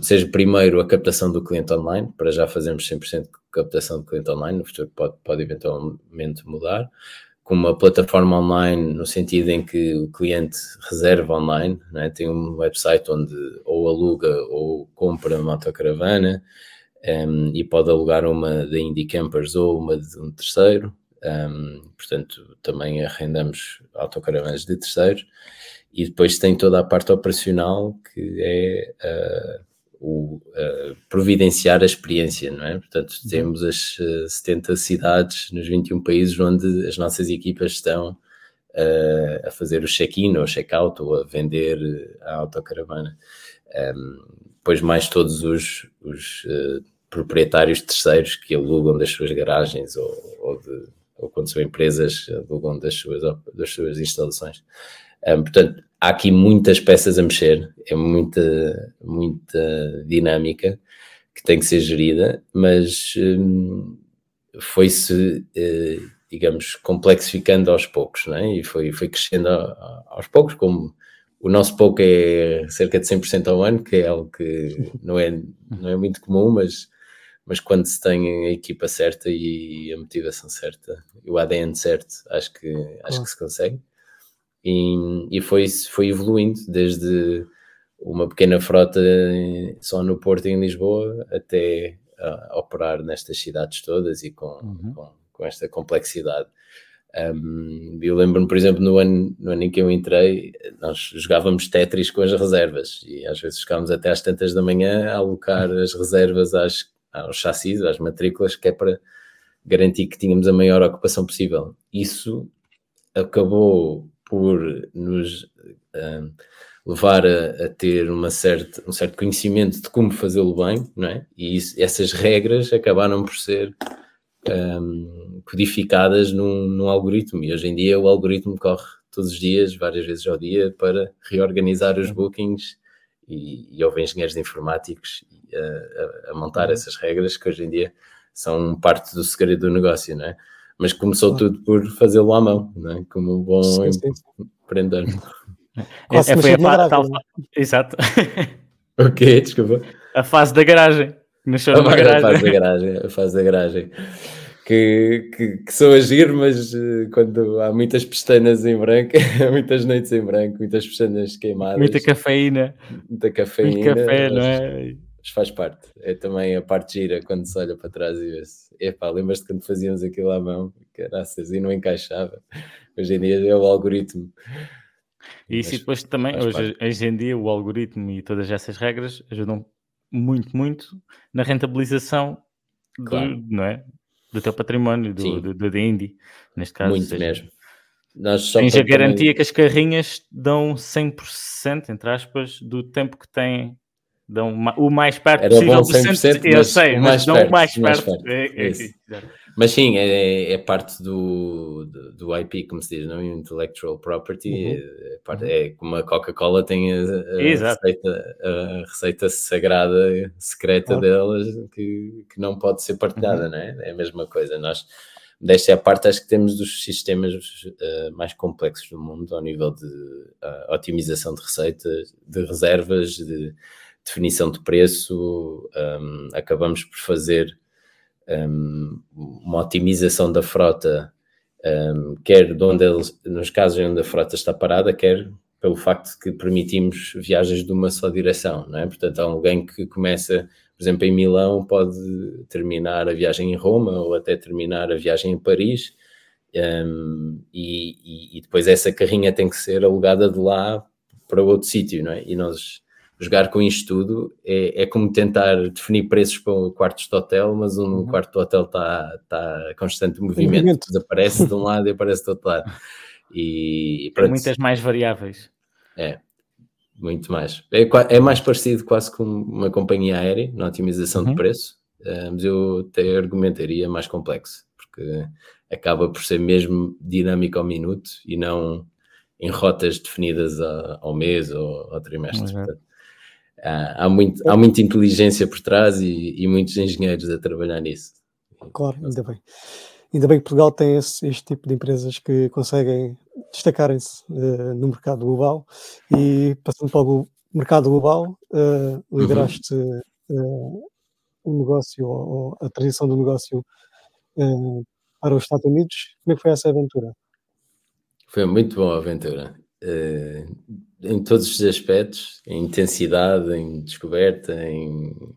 seja primeiro a captação do cliente online, para já fazermos 100% de captação do cliente online, no futuro pode, pode eventualmente mudar, com uma plataforma online no sentido em que o cliente reserva online, é? tem um website onde ou aluga ou compra uma autocaravana, um, e pode alugar uma da Indie Campers ou uma de um terceiro. Um, portanto, também arrendamos autocaravanas de terceiros. E depois tem toda a parte operacional que é uh, o uh, providenciar a experiência, não é? Portanto, uhum. temos as uh, 70 cidades nos 21 países onde as nossas equipas estão uh, a fazer o check-in ou check-out ou a vender a autocaravana. Um, depois mais todos os, os proprietários terceiros que alugam das suas garagens ou, ou, de, ou quando são empresas alugam das suas, das suas instalações. Um, portanto, há aqui muitas peças a mexer, é muita, muita dinâmica que tem que ser gerida, mas um, foi-se, uh, digamos, complexificando aos poucos, não é? E foi, foi crescendo aos poucos, como o nosso pouco é cerca de 100% ao ano, que é algo que não é, não é muito comum, mas, mas quando se tem a equipa certa e a motivação certa, e o ADN certo, acho que, acho que se consegue. E, e foi, foi evoluindo desde uma pequena frota só no Porto e em Lisboa até a operar nestas cidades todas e com, uhum. com, com, esta complexidade. Um, eu lembro-me, por exemplo, no ano, no ano em que eu entrei, nós jogávamos Tetris com as reservas e às vezes ficávamos até às tantas da manhã a alocar as reservas às, aos chassis, às matrículas, que é para garantir que tínhamos a maior ocupação possível. Isso acabou por nos um, levar a, a, ter uma certa, um certo conhecimento de como fazê-lo bem, não é? E isso, essas regras acabaram por ser um, codificadas num, num, algoritmo. E hoje em dia o algoritmo corre todos os dias, várias vezes ao dia, para reorganizar os bookings e, e houve engenheiros informáticos a, a, a montar uhum. essas regras que hoje em dia são parte do segredo do negócio, não é? Mas começou tudo por fazê-lo à mão, não é? Como um bom sim, sim, empreendedor. É, é, foi a fase, tal, Exato. O quê? Desculpa. A fase da garagem. Nasceu numa garagem. A fase da garagem. A fase da garagem. Que, que, que sou agir, mas uh, quando há muitas pestanas em branco, muitas noites em branco, muitas pestanas queimadas. Muita cafeína. Muita cafeína. Muito café, não é? Mas faz parte. É também a parte gira quando se olha para trás e vê-se. Epá, lembras-te quando fazíamos aquilo à mão? Caraças, e não encaixava. Hoje em dia é o algoritmo. E isso depois também, hoje, hoje, em dia, o algoritmo e todas essas regras ajudam muito, muito na rentabilização claro. do, não é? do teu património, do, do, do, do Indie, neste caso. Muito seja, mesmo. Nós tens a garantia também... que as carrinhas dão 100%, entre aspas, do tempo que têm dão o mais perto Era possível do 100%, eu sei, mas dão o mais perto. É, é, é, mas sim, é, é parte do, do, do, IP, como se diz, não? Intellectual Property. Uhum. É, parte, é, como a Coca-Cola tem a, a, receita, a, receita, sagrada, secreta delas, que, que não pode ser partilhada, uhum. não é? É a mesma coisa. Nós, desta é a parte, acho que temos dos sistemas uh, mais complexos do mundo, ao nível de uh, otimização de receitas, de reservas, de definição de preço. Um, acabamos por fazer um, uma otimização da frota, um, quer de onde eles, nos casos onde a frota está parada, quer pelo facto de que permitimos viagens de uma só direção, não é? Portanto, alguém que começa, por exemplo, em Milão, pode terminar a viagem em Roma ou até terminar a viagem em Paris, um, e, e, depois essa carrinha tem que ser alugada de lá para outro sítio, não é? E nós jogar com isto tudo é, é como tentar definir preços para quartos de hotel, mas um uhum. quarto de hotel está tá constante movimento, movimento. desaparece de um lado e aparece do outro lado. E, e muitas mais variáveis. É, muito mais. É, é, mais parecido quase com uma companhia aérea na otimização uhum. de preço, eh, mas eu até argumentaria mais complexo, porque acaba por ser mesmo dinâmico ao minuto e não em rotas definidas ao mês ou ao trimestre. Uhum. Portanto, há, muito, há muita inteligência por trás e, e, muitos engenheiros a trabalhar nisso. Claro, ainda bem. Ainda bem que Portugal tem esse, este tipo de empresas que conseguem destacarem-se uh, no mercado global e passando para o mercado global, uh, lideraste uh, um negócio ou, ou, a transição do negócio para os Estados Unidos. Como é que foi essa aventura? Foi muito boa a aventura. Em todos os aspectos, em intensidade, em descoberta, em,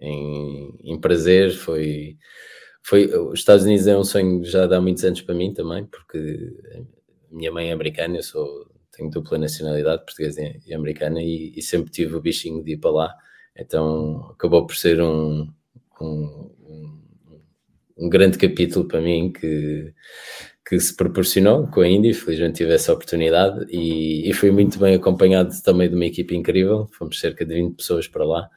em, em, prazer, foi, foi, os Estados Unidos é um sonho já de há muitos anos para mim também, porque minha mãe é americana, eu sou, tenho dupla nacionalidade, portuguesa e americana, e, e sempre tive o bichinho de ir para lá, então acabou por ser um, um, um, um grande capítulo para mim que que se proporcionou com a Indy, felizmente tive essa oportunidade e, e fui muito bem acompanhado também de uma equipe incrível, fomos cerca de 20 pessoas para lá,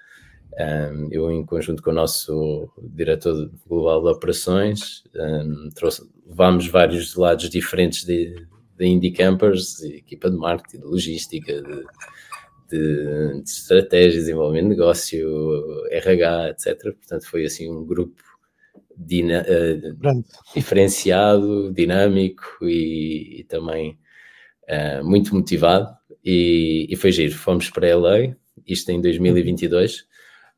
um, eu em conjunto com o nosso diretor global de operações, um, trouxe, levámos vários lados diferentes de, de Indie Campers, de equipa de marketing, de logística, de, de, de estratégias, desenvolvimento de negócio, RH, etc. Portanto, foi assim um grupo uh, diferenciado, dinâmico e, e também uh, muito motivado. E, e, foi giro. Fomos para LA, isto em 2022.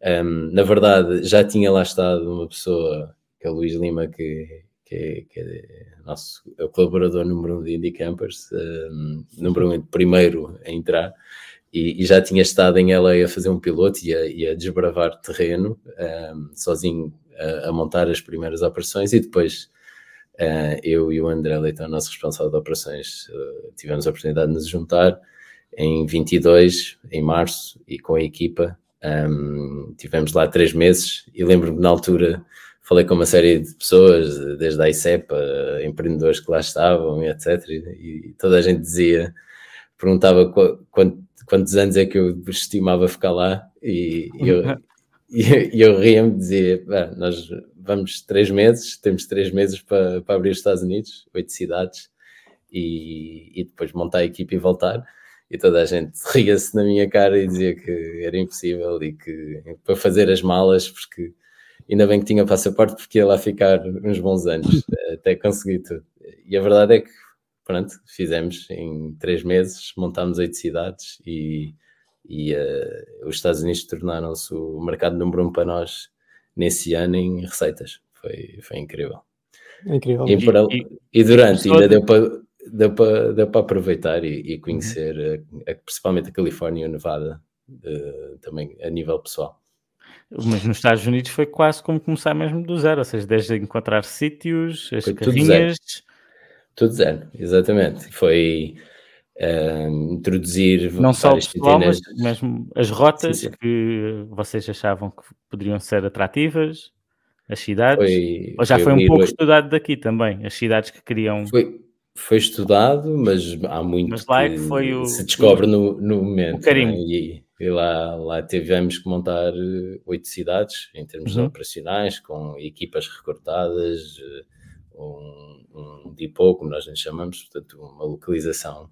Um, na verdade, já tinha lá estado uma pessoa, que é o Luís Lima, que, que, é, que é nosso é o colaborador número um de Indie Campers, um, número um primeiro a entrar. E, e, já tinha estado em LA a fazer um piloto e a, e a desbravar terreno um, sozinho a, montar as primeiras operações e depois uh, eu e o André Leitão, nosso responsável de operações, uh, tivemos a oportunidade de nos juntar em 22, em março, e com a equipa. Um, tivemos lá três meses e lembro-me na altura falei com uma série de pessoas, desde a ICEPA, empreendedores que lá estavam, etc. E, e toda a gente dizia, perguntava quanto, quantos anos é que eu estimava ficar lá, e, e eu, e, eu ria-me e dizia: nós vamos três meses, temos três meses para, para abrir os Estados Unidos, oito cidades, e, e depois montar a equipe e voltar. E toda a gente ria-se na minha cara e dizia que era impossível e que para fazer as malas, porque ainda bem que tinha passaporte, porque ia lá ficar uns bons anos até conseguir tudo. E a verdade é que, pronto, fizemos em três meses, montámos oito cidades e e uh, os Estados Unidos tornaram-se o mercado número um para nós nesse ano em receitas. Foi, foi incrível. incrível. E, para, e, e durante, ainda deu para, deu para, deu para aproveitar e, e conhecer uhum. a, a, principalmente a Califórnia e o Nevada uh, também a nível pessoal. Mas nos Estados Unidos foi quase como começar mesmo do zero, ou seja, desde encontrar sítios, as foi carrinhas. Tudo zero. tudo zero, exatamente. Foi introduzir não só o pessoal, mas mesmo as rotas sim, sim. que vocês achavam que poderiam ser atrativas, as cidades, foi, ou já foi, foi um pouco estudado daqui também, as cidades que queriam... Foi, foi estudado, mas há muito mas lá é que foi o, se descobre o, no, no momento. Né? E, e, lá, lá tivemos que montar eh, oito cidades em termos uhum. operacionais, com equipas recortadas, eh, um, um depot, como nós nos chamamos, portanto, uma localização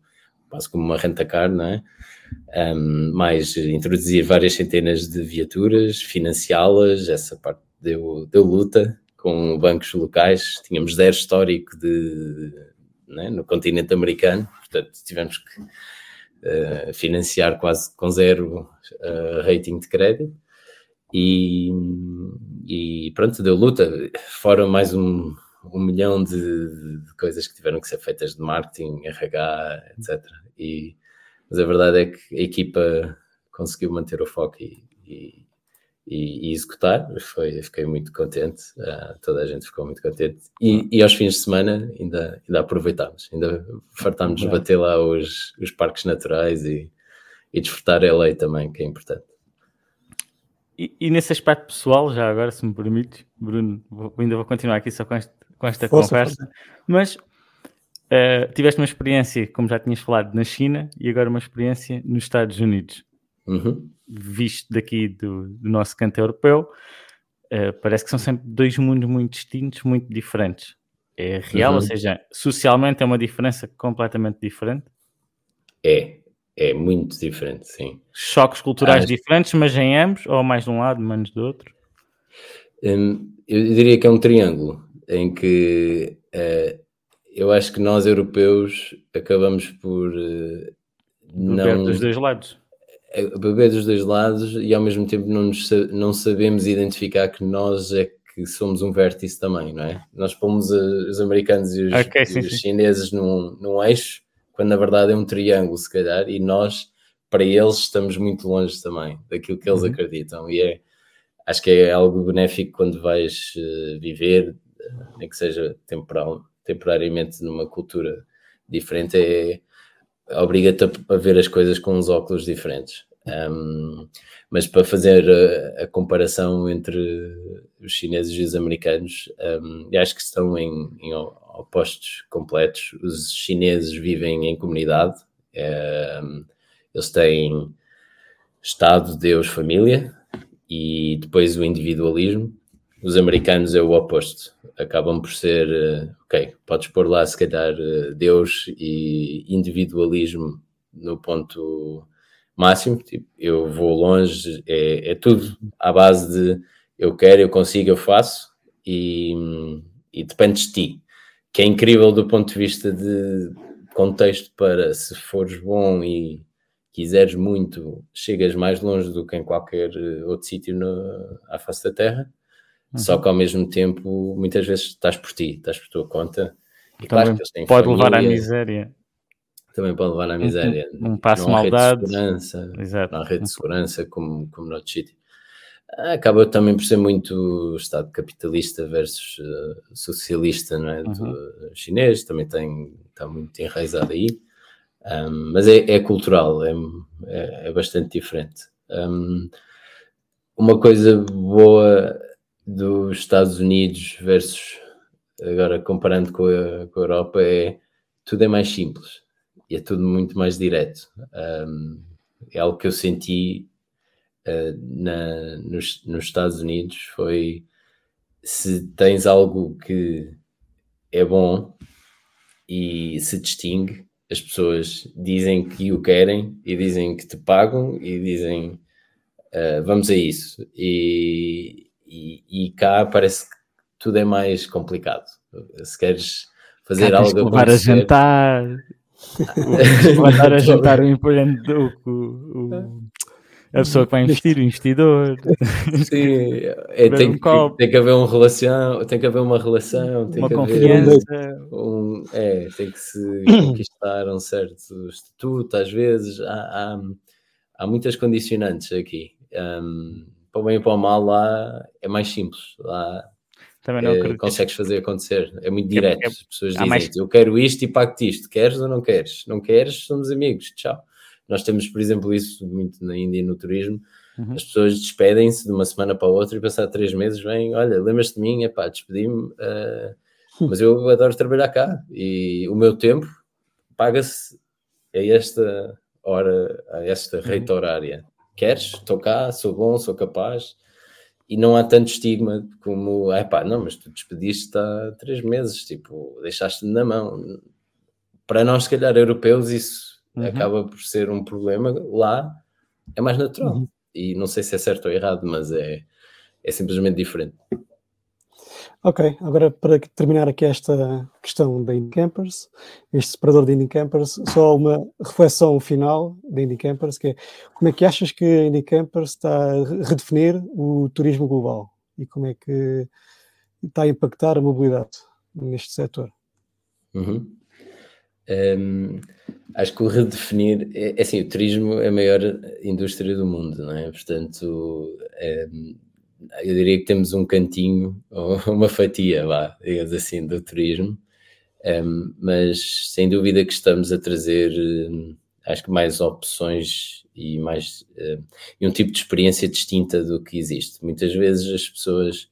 quase como uma renta-car, não é? Um, mais introduzir várias centenas de viaturas, financiá-las, essa parte deu, deu luta com bancos locais, tínhamos zero histórico de, é? no continente americano, portanto tivemos que uh, financiar quase com zero uh, rating de crédito e, e pronto, deu luta, fora mais um, um milhão de, de, coisas que tiveram que ser feitas de marketing, RH, etc. E, mas a verdade é que a equipa conseguiu manter o foco e, e, e executar. Foi, fiquei muito contente, uh, toda a gente ficou muito contente. E, e aos fins de semana ainda, ainda aproveitámos, ainda fartámos de bater lá os, os parques naturais e, e desfrutar a lei também, que é importante. E, e, nesse aspecto pessoal, já agora, se me permite, Bruno, vou, ainda vou continuar aqui só com este, com esta força, conversa. Força. Mas uh, tiveste uma experiência, como já tinhas falado, na China e agora uma experiência nos Estados Unidos. Uhum. Visto daqui do, do nosso canto europeu, uh, parece que são sempre dois mundos muito distintos, muito diferentes. É real, uhum. ou seja, socialmente é uma diferença completamente diferente? É, é muito diferente, sim. Choques culturais ah, diferentes, mas em ambos, ou mais de um lado, menos do outro? Hum, eu diria que é um triângulo em que uh, eu acho que nós europeus acabamos por uh, beber não, dos dois lados. Uh, beber dos dois lados e ao mesmo tempo não, nos, não sabemos identificar que nós é que somos um vértice também, não é? Nós pomos os americanos e os, okay, sim, os chineses num, num eixo, quando na verdade é um triângulo, se calhar, e nós, para eles, estamos muito longe também daquilo que eles uhum. acreditam. E é, acho que é algo benéfico quando vais viver nem que seja temporal, temporariamente numa cultura diferente, é, obriga-te a, a, ver as coisas com uns óculos diferentes. Um, mas para fazer a, a, comparação entre os chineses e os americanos, um, acho que estão em, em, opostos completos. Os chineses vivem em comunidade, é, eles têm Estado, Deus, família e depois o individualismo. Os americanos é o oposto, acabam por ser, eh, ok, podes pôr lá se calhar eh, Deus e individualismo no ponto máximo, tipo, eu vou longe, é, é tudo à base de eu quero, eu consigo, eu faço e, e depende de ti, que é incrível do ponto de vista de contexto para se fores bom e quiseres muito, chegas mais longe do que em qualquer eh, outro sítio à face da Terra, uhum. só que ao mesmo tempo muitas vezes estás por ti, estás por tua conta. E claro pode família, levar à miséria. Também pode levar à miséria. Um, um passo maldade. Rede de segurança, Exato. Não há rede de segurança como, como no outro sítio. Acaba também por ser muito Estado capitalista versus uh, socialista, não é? Uhum. Do chinês também tem, está muito enraizado aí. Um, mas é, é cultural, é, é, é, bastante diferente. Um, uma coisa boa dos Estados Unidos versus agora comparando com a, com a Europa é tudo é mais simples e é tudo muito mais direto. Um, é algo que eu senti uh, na, nos, nos Estados Unidos foi se tens algo que é bom e se distingue, as pessoas dizem que o querem e dizem que te pagam e dizem uh, vamos a isso. E, e, e, cá parece que tudo é mais complicado. Se queres fazer cá algo levar a jantar, levar a jantar o empreendedor, o, o, a pessoa que vai investir, o investidor. Sim, é, tem, um que, tem que haver uma relação, tem que haver uma relação, tem uma que confiança. haver um, é, tem que se conquistar um certo estatuto, às vezes há, há, há muitas condicionantes aqui. Um, para o bem e para o mal lá é mais simples, lá também não é, consegues fazer acontecer, é muito é direto. As pessoas dizem mais... eu quero isto e pago-te isto, queres ou não queres? Não queres, somos amigos, tchau. Nós temos, por exemplo, isso muito na Índia no turismo. Uhum. As pessoas despedem-se de uma semana para a outra e passar três meses vêm, olha, lembras-te de mim? Epá, despedi-me, uh, mas eu adoro trabalhar cá e o meu tempo paga-se a esta hora, a esta uhum. reta horária. Queres? Estou cá, sou bom, sou capaz e não há tanto estigma como, epá, não, mas tu despediste há três meses, tipo, deixaste-me na mão. Para nós, se calhar, europeus, isso uhum. acaba por ser um problema. Lá é mais natural. Uhum. E não sei se é certo ou errado, mas é, é simplesmente diferente. Ok, agora para terminar aqui esta questão da Indie Campers, este separador de Indie Campers, só uma reflexão final da Indie Campers, que é como é que achas que a Indie Campers está a redefinir o turismo global e como é que está a impactar a mobilidade neste setor? Uhum. Um, acho que o redefinir é, é, assim, o turismo é a maior indústria do mundo, não é? Portanto, um, eu diria que temos um cantinho, ou uma fatia, vá, digamos assim, do turismo, um, mas sem dúvida que estamos a trazer, acho que mais opções e mais e um tipo de experiência distinta do que existe. Muitas vezes as pessoas,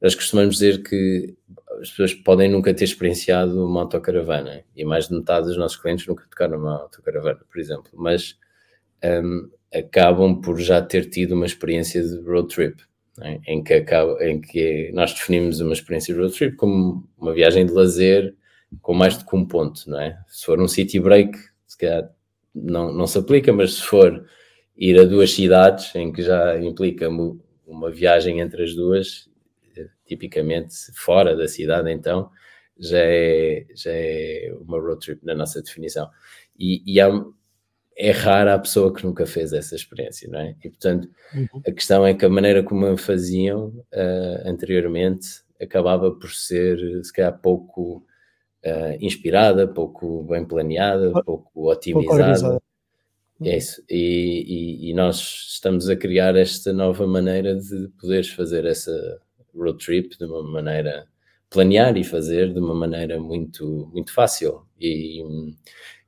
nós costumamos dizer que as pessoas podem nunca ter experienciado uma autocaravana e mais de metade dos nossos clientes nunca tocaram uma autocaravana, por exemplo, mas um, acabam por já ter tido uma experiência de road trip? Em, que acaba, em que nós definimos uma experiência de road trip como uma viagem de lazer com mais do que um ponto, não é? Se for um city break, se calhar não, não se aplica, mas se for ir a duas cidades, em que já implica uma viagem entre as duas, tipicamente fora da cidade, então já é, já é uma road trip na nossa definição. E, e há, é rara a pessoa que nunca fez essa experiência, não é? E portanto, uhum. a questão é que a maneira como a faziam uh, anteriormente acabava por ser, se calhar, pouco uh, inspirada, pouco bem planeada, pouco otimizada. Pouco é isso. E, e, e, nós estamos a criar esta nova maneira de poderes fazer essa road trip de uma maneira planear e fazer de uma maneira muito muito fácil e,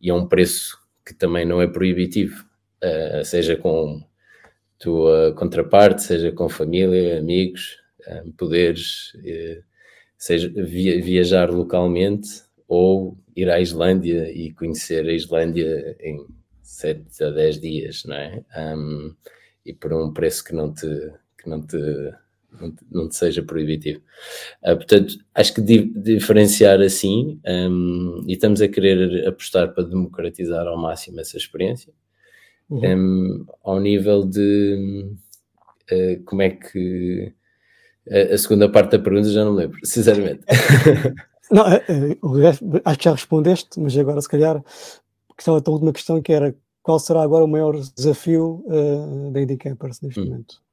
e é um preço que também não é proibitivo uh, seja com tua contraparte seja com família amigos uh, poderes uh, seja via, viajar localmente ou ir à Islândia e conhecer a Islândia em 7 a 10 dias, não é? Um, e por um preço que não te, que não te, não te, não te seja proibitivo. Uh, portanto, acho que di diferenciar assim, um, e estamos a querer apostar para democratizar ao máximo essa experiência, uhum. um, ao nível de uh, como é que. A, a segunda parte da pergunta já não lembro, sinceramente. Não, é, é, acho que já respondeste, mas agora se calhar questão, a última questão que era qual será agora o maior desafio uh, da Indie Campers neste hum. momento?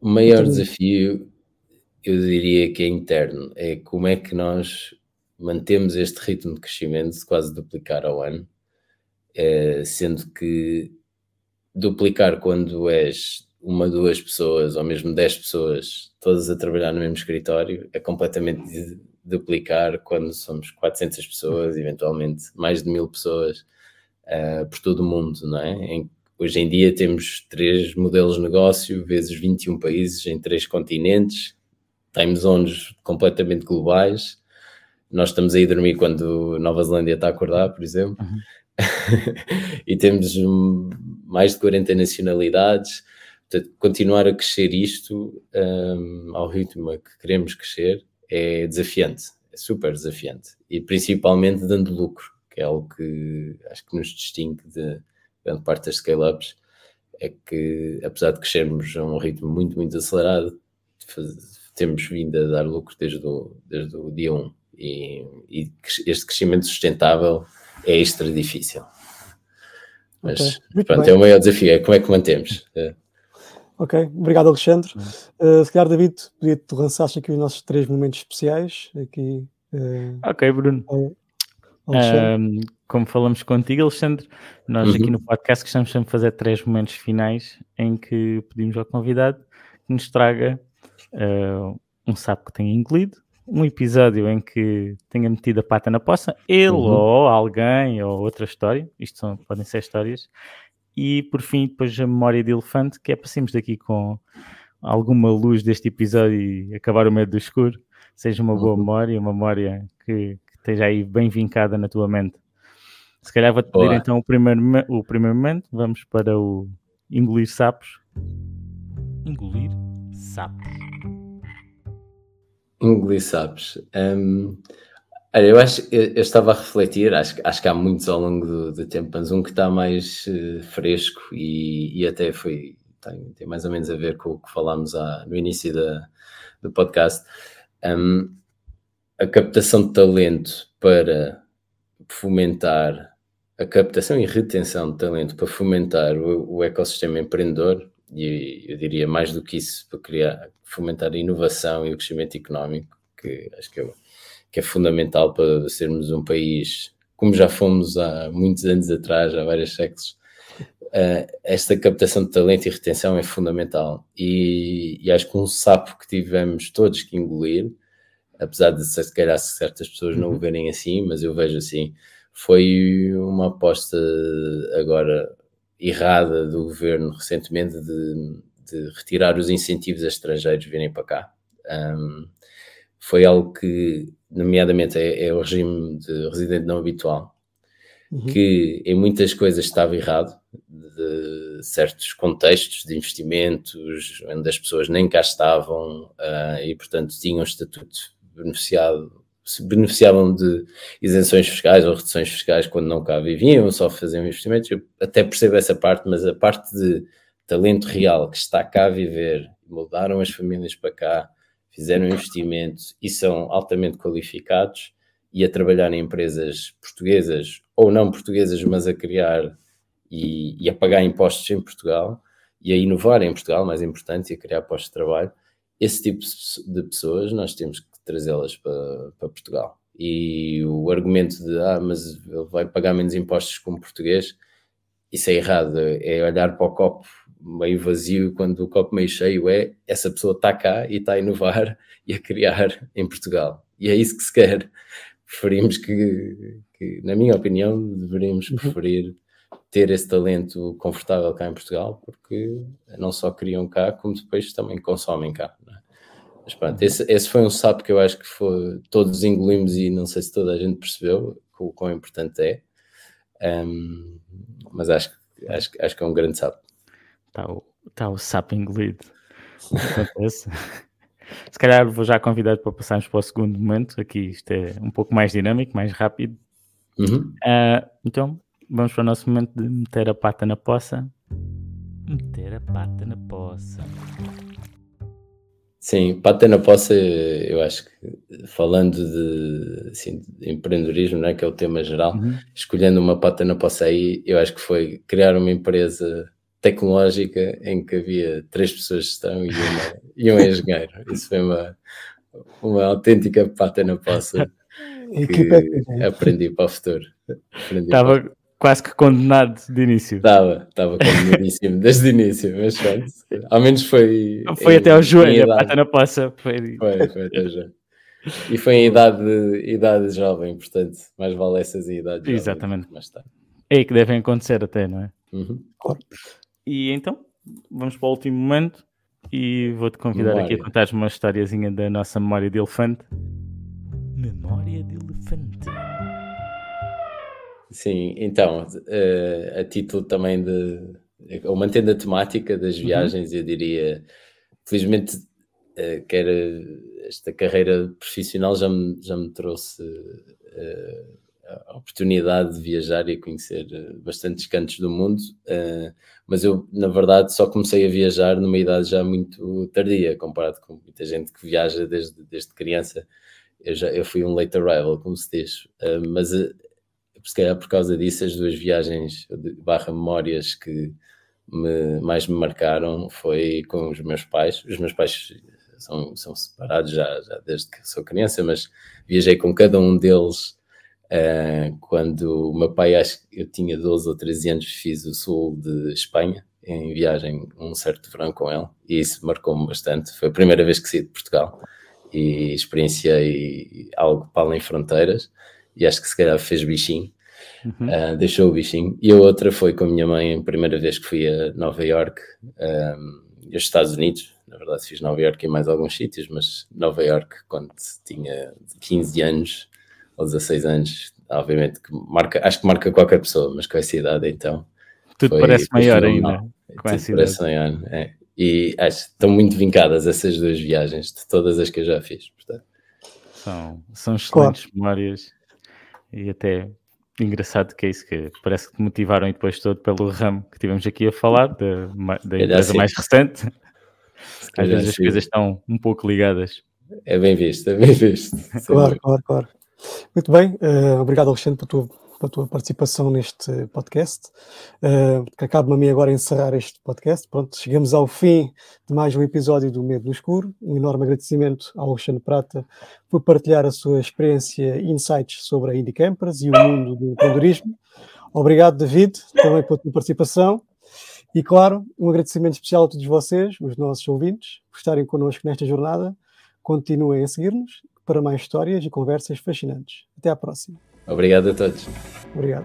O maior então, desafio, eu diria que é interno, é como é que nós mantemos este ritmo de crescimento de quase duplicar ao ano, é, sendo que duplicar quando és uma, duas pessoas ou mesmo dez pessoas, todas a trabalhar no mesmo escritório, é completamente duplicar quando somos 400 pessoas, eventualmente mais de mil pessoas uh, por todo o mundo, não é? Em, hoje em dia temos três modelos de negócio, vezes 21 países em três continentes, time zones completamente globais. Nós estamos aí a dormir quando Nova Zelândia está a acordar, por exemplo. Uhum. e temos mais de 40 nacionalidades. Portanto, continuar a crescer isto um, ao ritmo a que queremos crescer é desafiante, é super desafiante. E principalmente dando lucro, que é algo que acho que nos distingue de grande parte das scale-ups, é que apesar de crescermos a um ritmo muito, muito acelerado, faz, temos vindo a dar lucro desde o, desde o dia 1. E, e este crescimento sustentável é extra difícil. Mas okay. pronto, bem. é o maior desafio, é como é que mantemos. É. Ok, obrigado Alexandre. Uh, se calhar, David, podia te lançaste aqui os nossos três momentos especiais. Aqui, uh, ok, Bruno. Um, como falamos contigo, Alexandre, nós uhum. aqui no podcast gostamos sempre de fazer três momentos finais em que pedimos ao convidado que nos traga uh, um sapo que tenha engolido, um episódio em que tenha metido a pata na poça, ele uhum. ou alguém ou outra história, isto são, podem ser histórias, e por fim, depois a memória de elefante, que é para sairmos daqui com alguma luz deste episódio e acabar o medo do escuro. Seja uma boa uhum. memória, uma memória que, esteja aí bem vincada na tua mente. Se calhar vou-te pedir então o primeiro, o primeiro momento. Vamos para o engolir sapos. Engolir sapos. Engolir sapos. Um, Olha, eu acho eu, eu estava a refletir, acho, acho que há muitos ao longo do, do tempo, mas um que está mais uh, fresco e, e até foi tem, tem, mais ou menos a ver com o que falámos à, no início da, do podcast. Um, a captação de talento para fomentar a captação e retenção de talento para fomentar o, o ecossistema empreendedor e eu diria mais do que isso para criar fomentar a inovação e o crescimento económico que acho que é que é fundamental para sermos um país, como já fomos há muitos anos atrás, há vários séculos, uh, esta captação de talento e retenção é fundamental. E, e, acho que um sapo que tivemos todos que engolir, apesar de se calhar certas pessoas não o uhum. verem assim, mas eu vejo assim, foi uma aposta agora errada do governo recentemente de, de retirar os incentivos a estrangeiros virem para cá. Um, foi algo que nomeadamente é, é, o regime de residente não habitual, uhum. que em muitas coisas estava errado, de certos contextos de investimentos, onde as pessoas nem cá estavam uh, e, portanto, tinham estatuto beneficiado, se beneficiavam de isenções fiscais ou reduções fiscais quando não cá viviam, só faziam investimentos. Eu até percebo essa parte, mas a parte de talento real que está cá a viver, mudaram as famílias para cá, fizeram investimentos e são altamente qualificados e a trabalhar em empresas portuguesas ou não portuguesas, mas a criar e, e, a pagar impostos em Portugal e a inovar em Portugal, mais importante, e a criar postos de trabalho, esse tipo de pessoas nós temos que trazê-las para, para Portugal. E o argumento de, ah, mas ele vai pagar menos impostos como português, isso é errado, é olhar para o copo meio vazio quando o copo meio cheio é essa pessoa está cá e está a inovar e a criar em Portugal. E é isso que se quer. Preferimos que, que na minha opinião, deveríamos uhum. preferir ter esse talento confortável cá em Portugal, porque não só criam cá, como depois também consomem cá. Mas pronto, esse, esse foi um sapo que eu acho que foi, todos engolimos e não sei se toda a gente percebeu o quão importante é. Um, mas acho, acho, acho que é um grande sapo. Está o, tá o sapo engolido. Se calhar vou já convidar para passarmos para o segundo momento. Aqui isto é um pouco mais dinâmico, mais rápido. Uhum. Uh, então, vamos para o nosso momento de meter a pata na poça. Meter a pata na poça. Sim, pata na poça, eu acho que falando de, assim, de empreendedorismo, né, que é o tema geral, uhum. escolhendo uma pata na poça aí, eu acho que foi criar uma empresa tecnológica em que havia três pessoas de gestão e, uma, e um engenheiro. Isso foi uma, uma autêntica pata na poça que aprendi para o futuro. Aprendi Estava quase que condenado de início. Estava, estava condenadíssimo desde o início, mas pronto, ao menos foi. Foi em, até ao joelho, a pata na poça. Foi, foi, foi até ao joelho. E foi em idade, idade jovem, portanto, mais vale essas em idade Exatamente. mais tarde. É aí que devem acontecer até, não é? Uhum. E então, vamos para o último momento e vou-te convidar memória. aqui a contar uma historiazinha da nossa memória de elefante. Memória de elefante. Sim, então, uh, a título também de. ou mantendo a temática das uhum. viagens, uhum. eu diria, felizmente, uh, quer esta carreira profissional já me, já me trouxe uh, a oportunidade de viajar e conhecer bastantes cantos do mundo, uh, mas eu, na verdade, só comecei a viajar numa idade já muito tardia, comparado com muita gente que viaja desde, desde criança. Eu, já, eu fui um late arrival, como se diz, uh, mas se calhar por causa disso, as duas viagens barra memórias que me, mais me marcaram foi com os meus pais. Os meus pais são, são separados já, já desde que sou criança, mas viajei com cada um deles Uh, quando o meu pai, acho que eu tinha 12 ou 13 anos, fiz o sul de Espanha em viagem um certo verão com ele e isso marcou-me bastante. Foi a primeira vez que saí de Portugal e experienciei algo para além fronteiras e acho que se calhar fez bichinho, uhum. uh, deixou o bichinho. E a outra foi com a minha mãe, a primeira vez que fui a Nova York um, e os Estados Unidos. Na verdade, fiz Nova York e mais alguns sítios, mas Nova York, quando tinha 15 anos, ou 16 anos, obviamente que marca, acho que marca qualquer pessoa, mas com essa idade então. Tudo foi, parece maior ainda. Com essa parece maior, é. E acho que estão muito vincadas essas duas viagens, de todas as que eu já fiz. Portanto. São, são excelentes claro. memórias e até engraçado que é isso que parece que te motivaram e depois todo pelo ramo que tivemos aqui a falar, da, da empresa mais recente. Às vezes as coisas estão um pouco ligadas. É bem visto, é bem visto. Claro, claro, claro. Muito bem, uh, obrigado Alexandre pela tua, pela tua participação neste podcast. Uh, Cabe-me a mim agora encerrar este podcast. Pronto, chegamos ao fim de mais um episódio do Medo no Escuro. Um enorme agradecimento ao Alexandre Prata por partilhar a sua experiência e insights sobre a Indie Campers e o mundo do empreendedorismo. Obrigado, David, também pela tua participação. E, claro, um agradecimento especial a todos vocês, os nossos ouvintes, por estarem connosco nesta jornada. Continuem a seguir-nos para mais histórias e conversas fascinantes. Até à próxima. Obrigado a todos. Obrigado.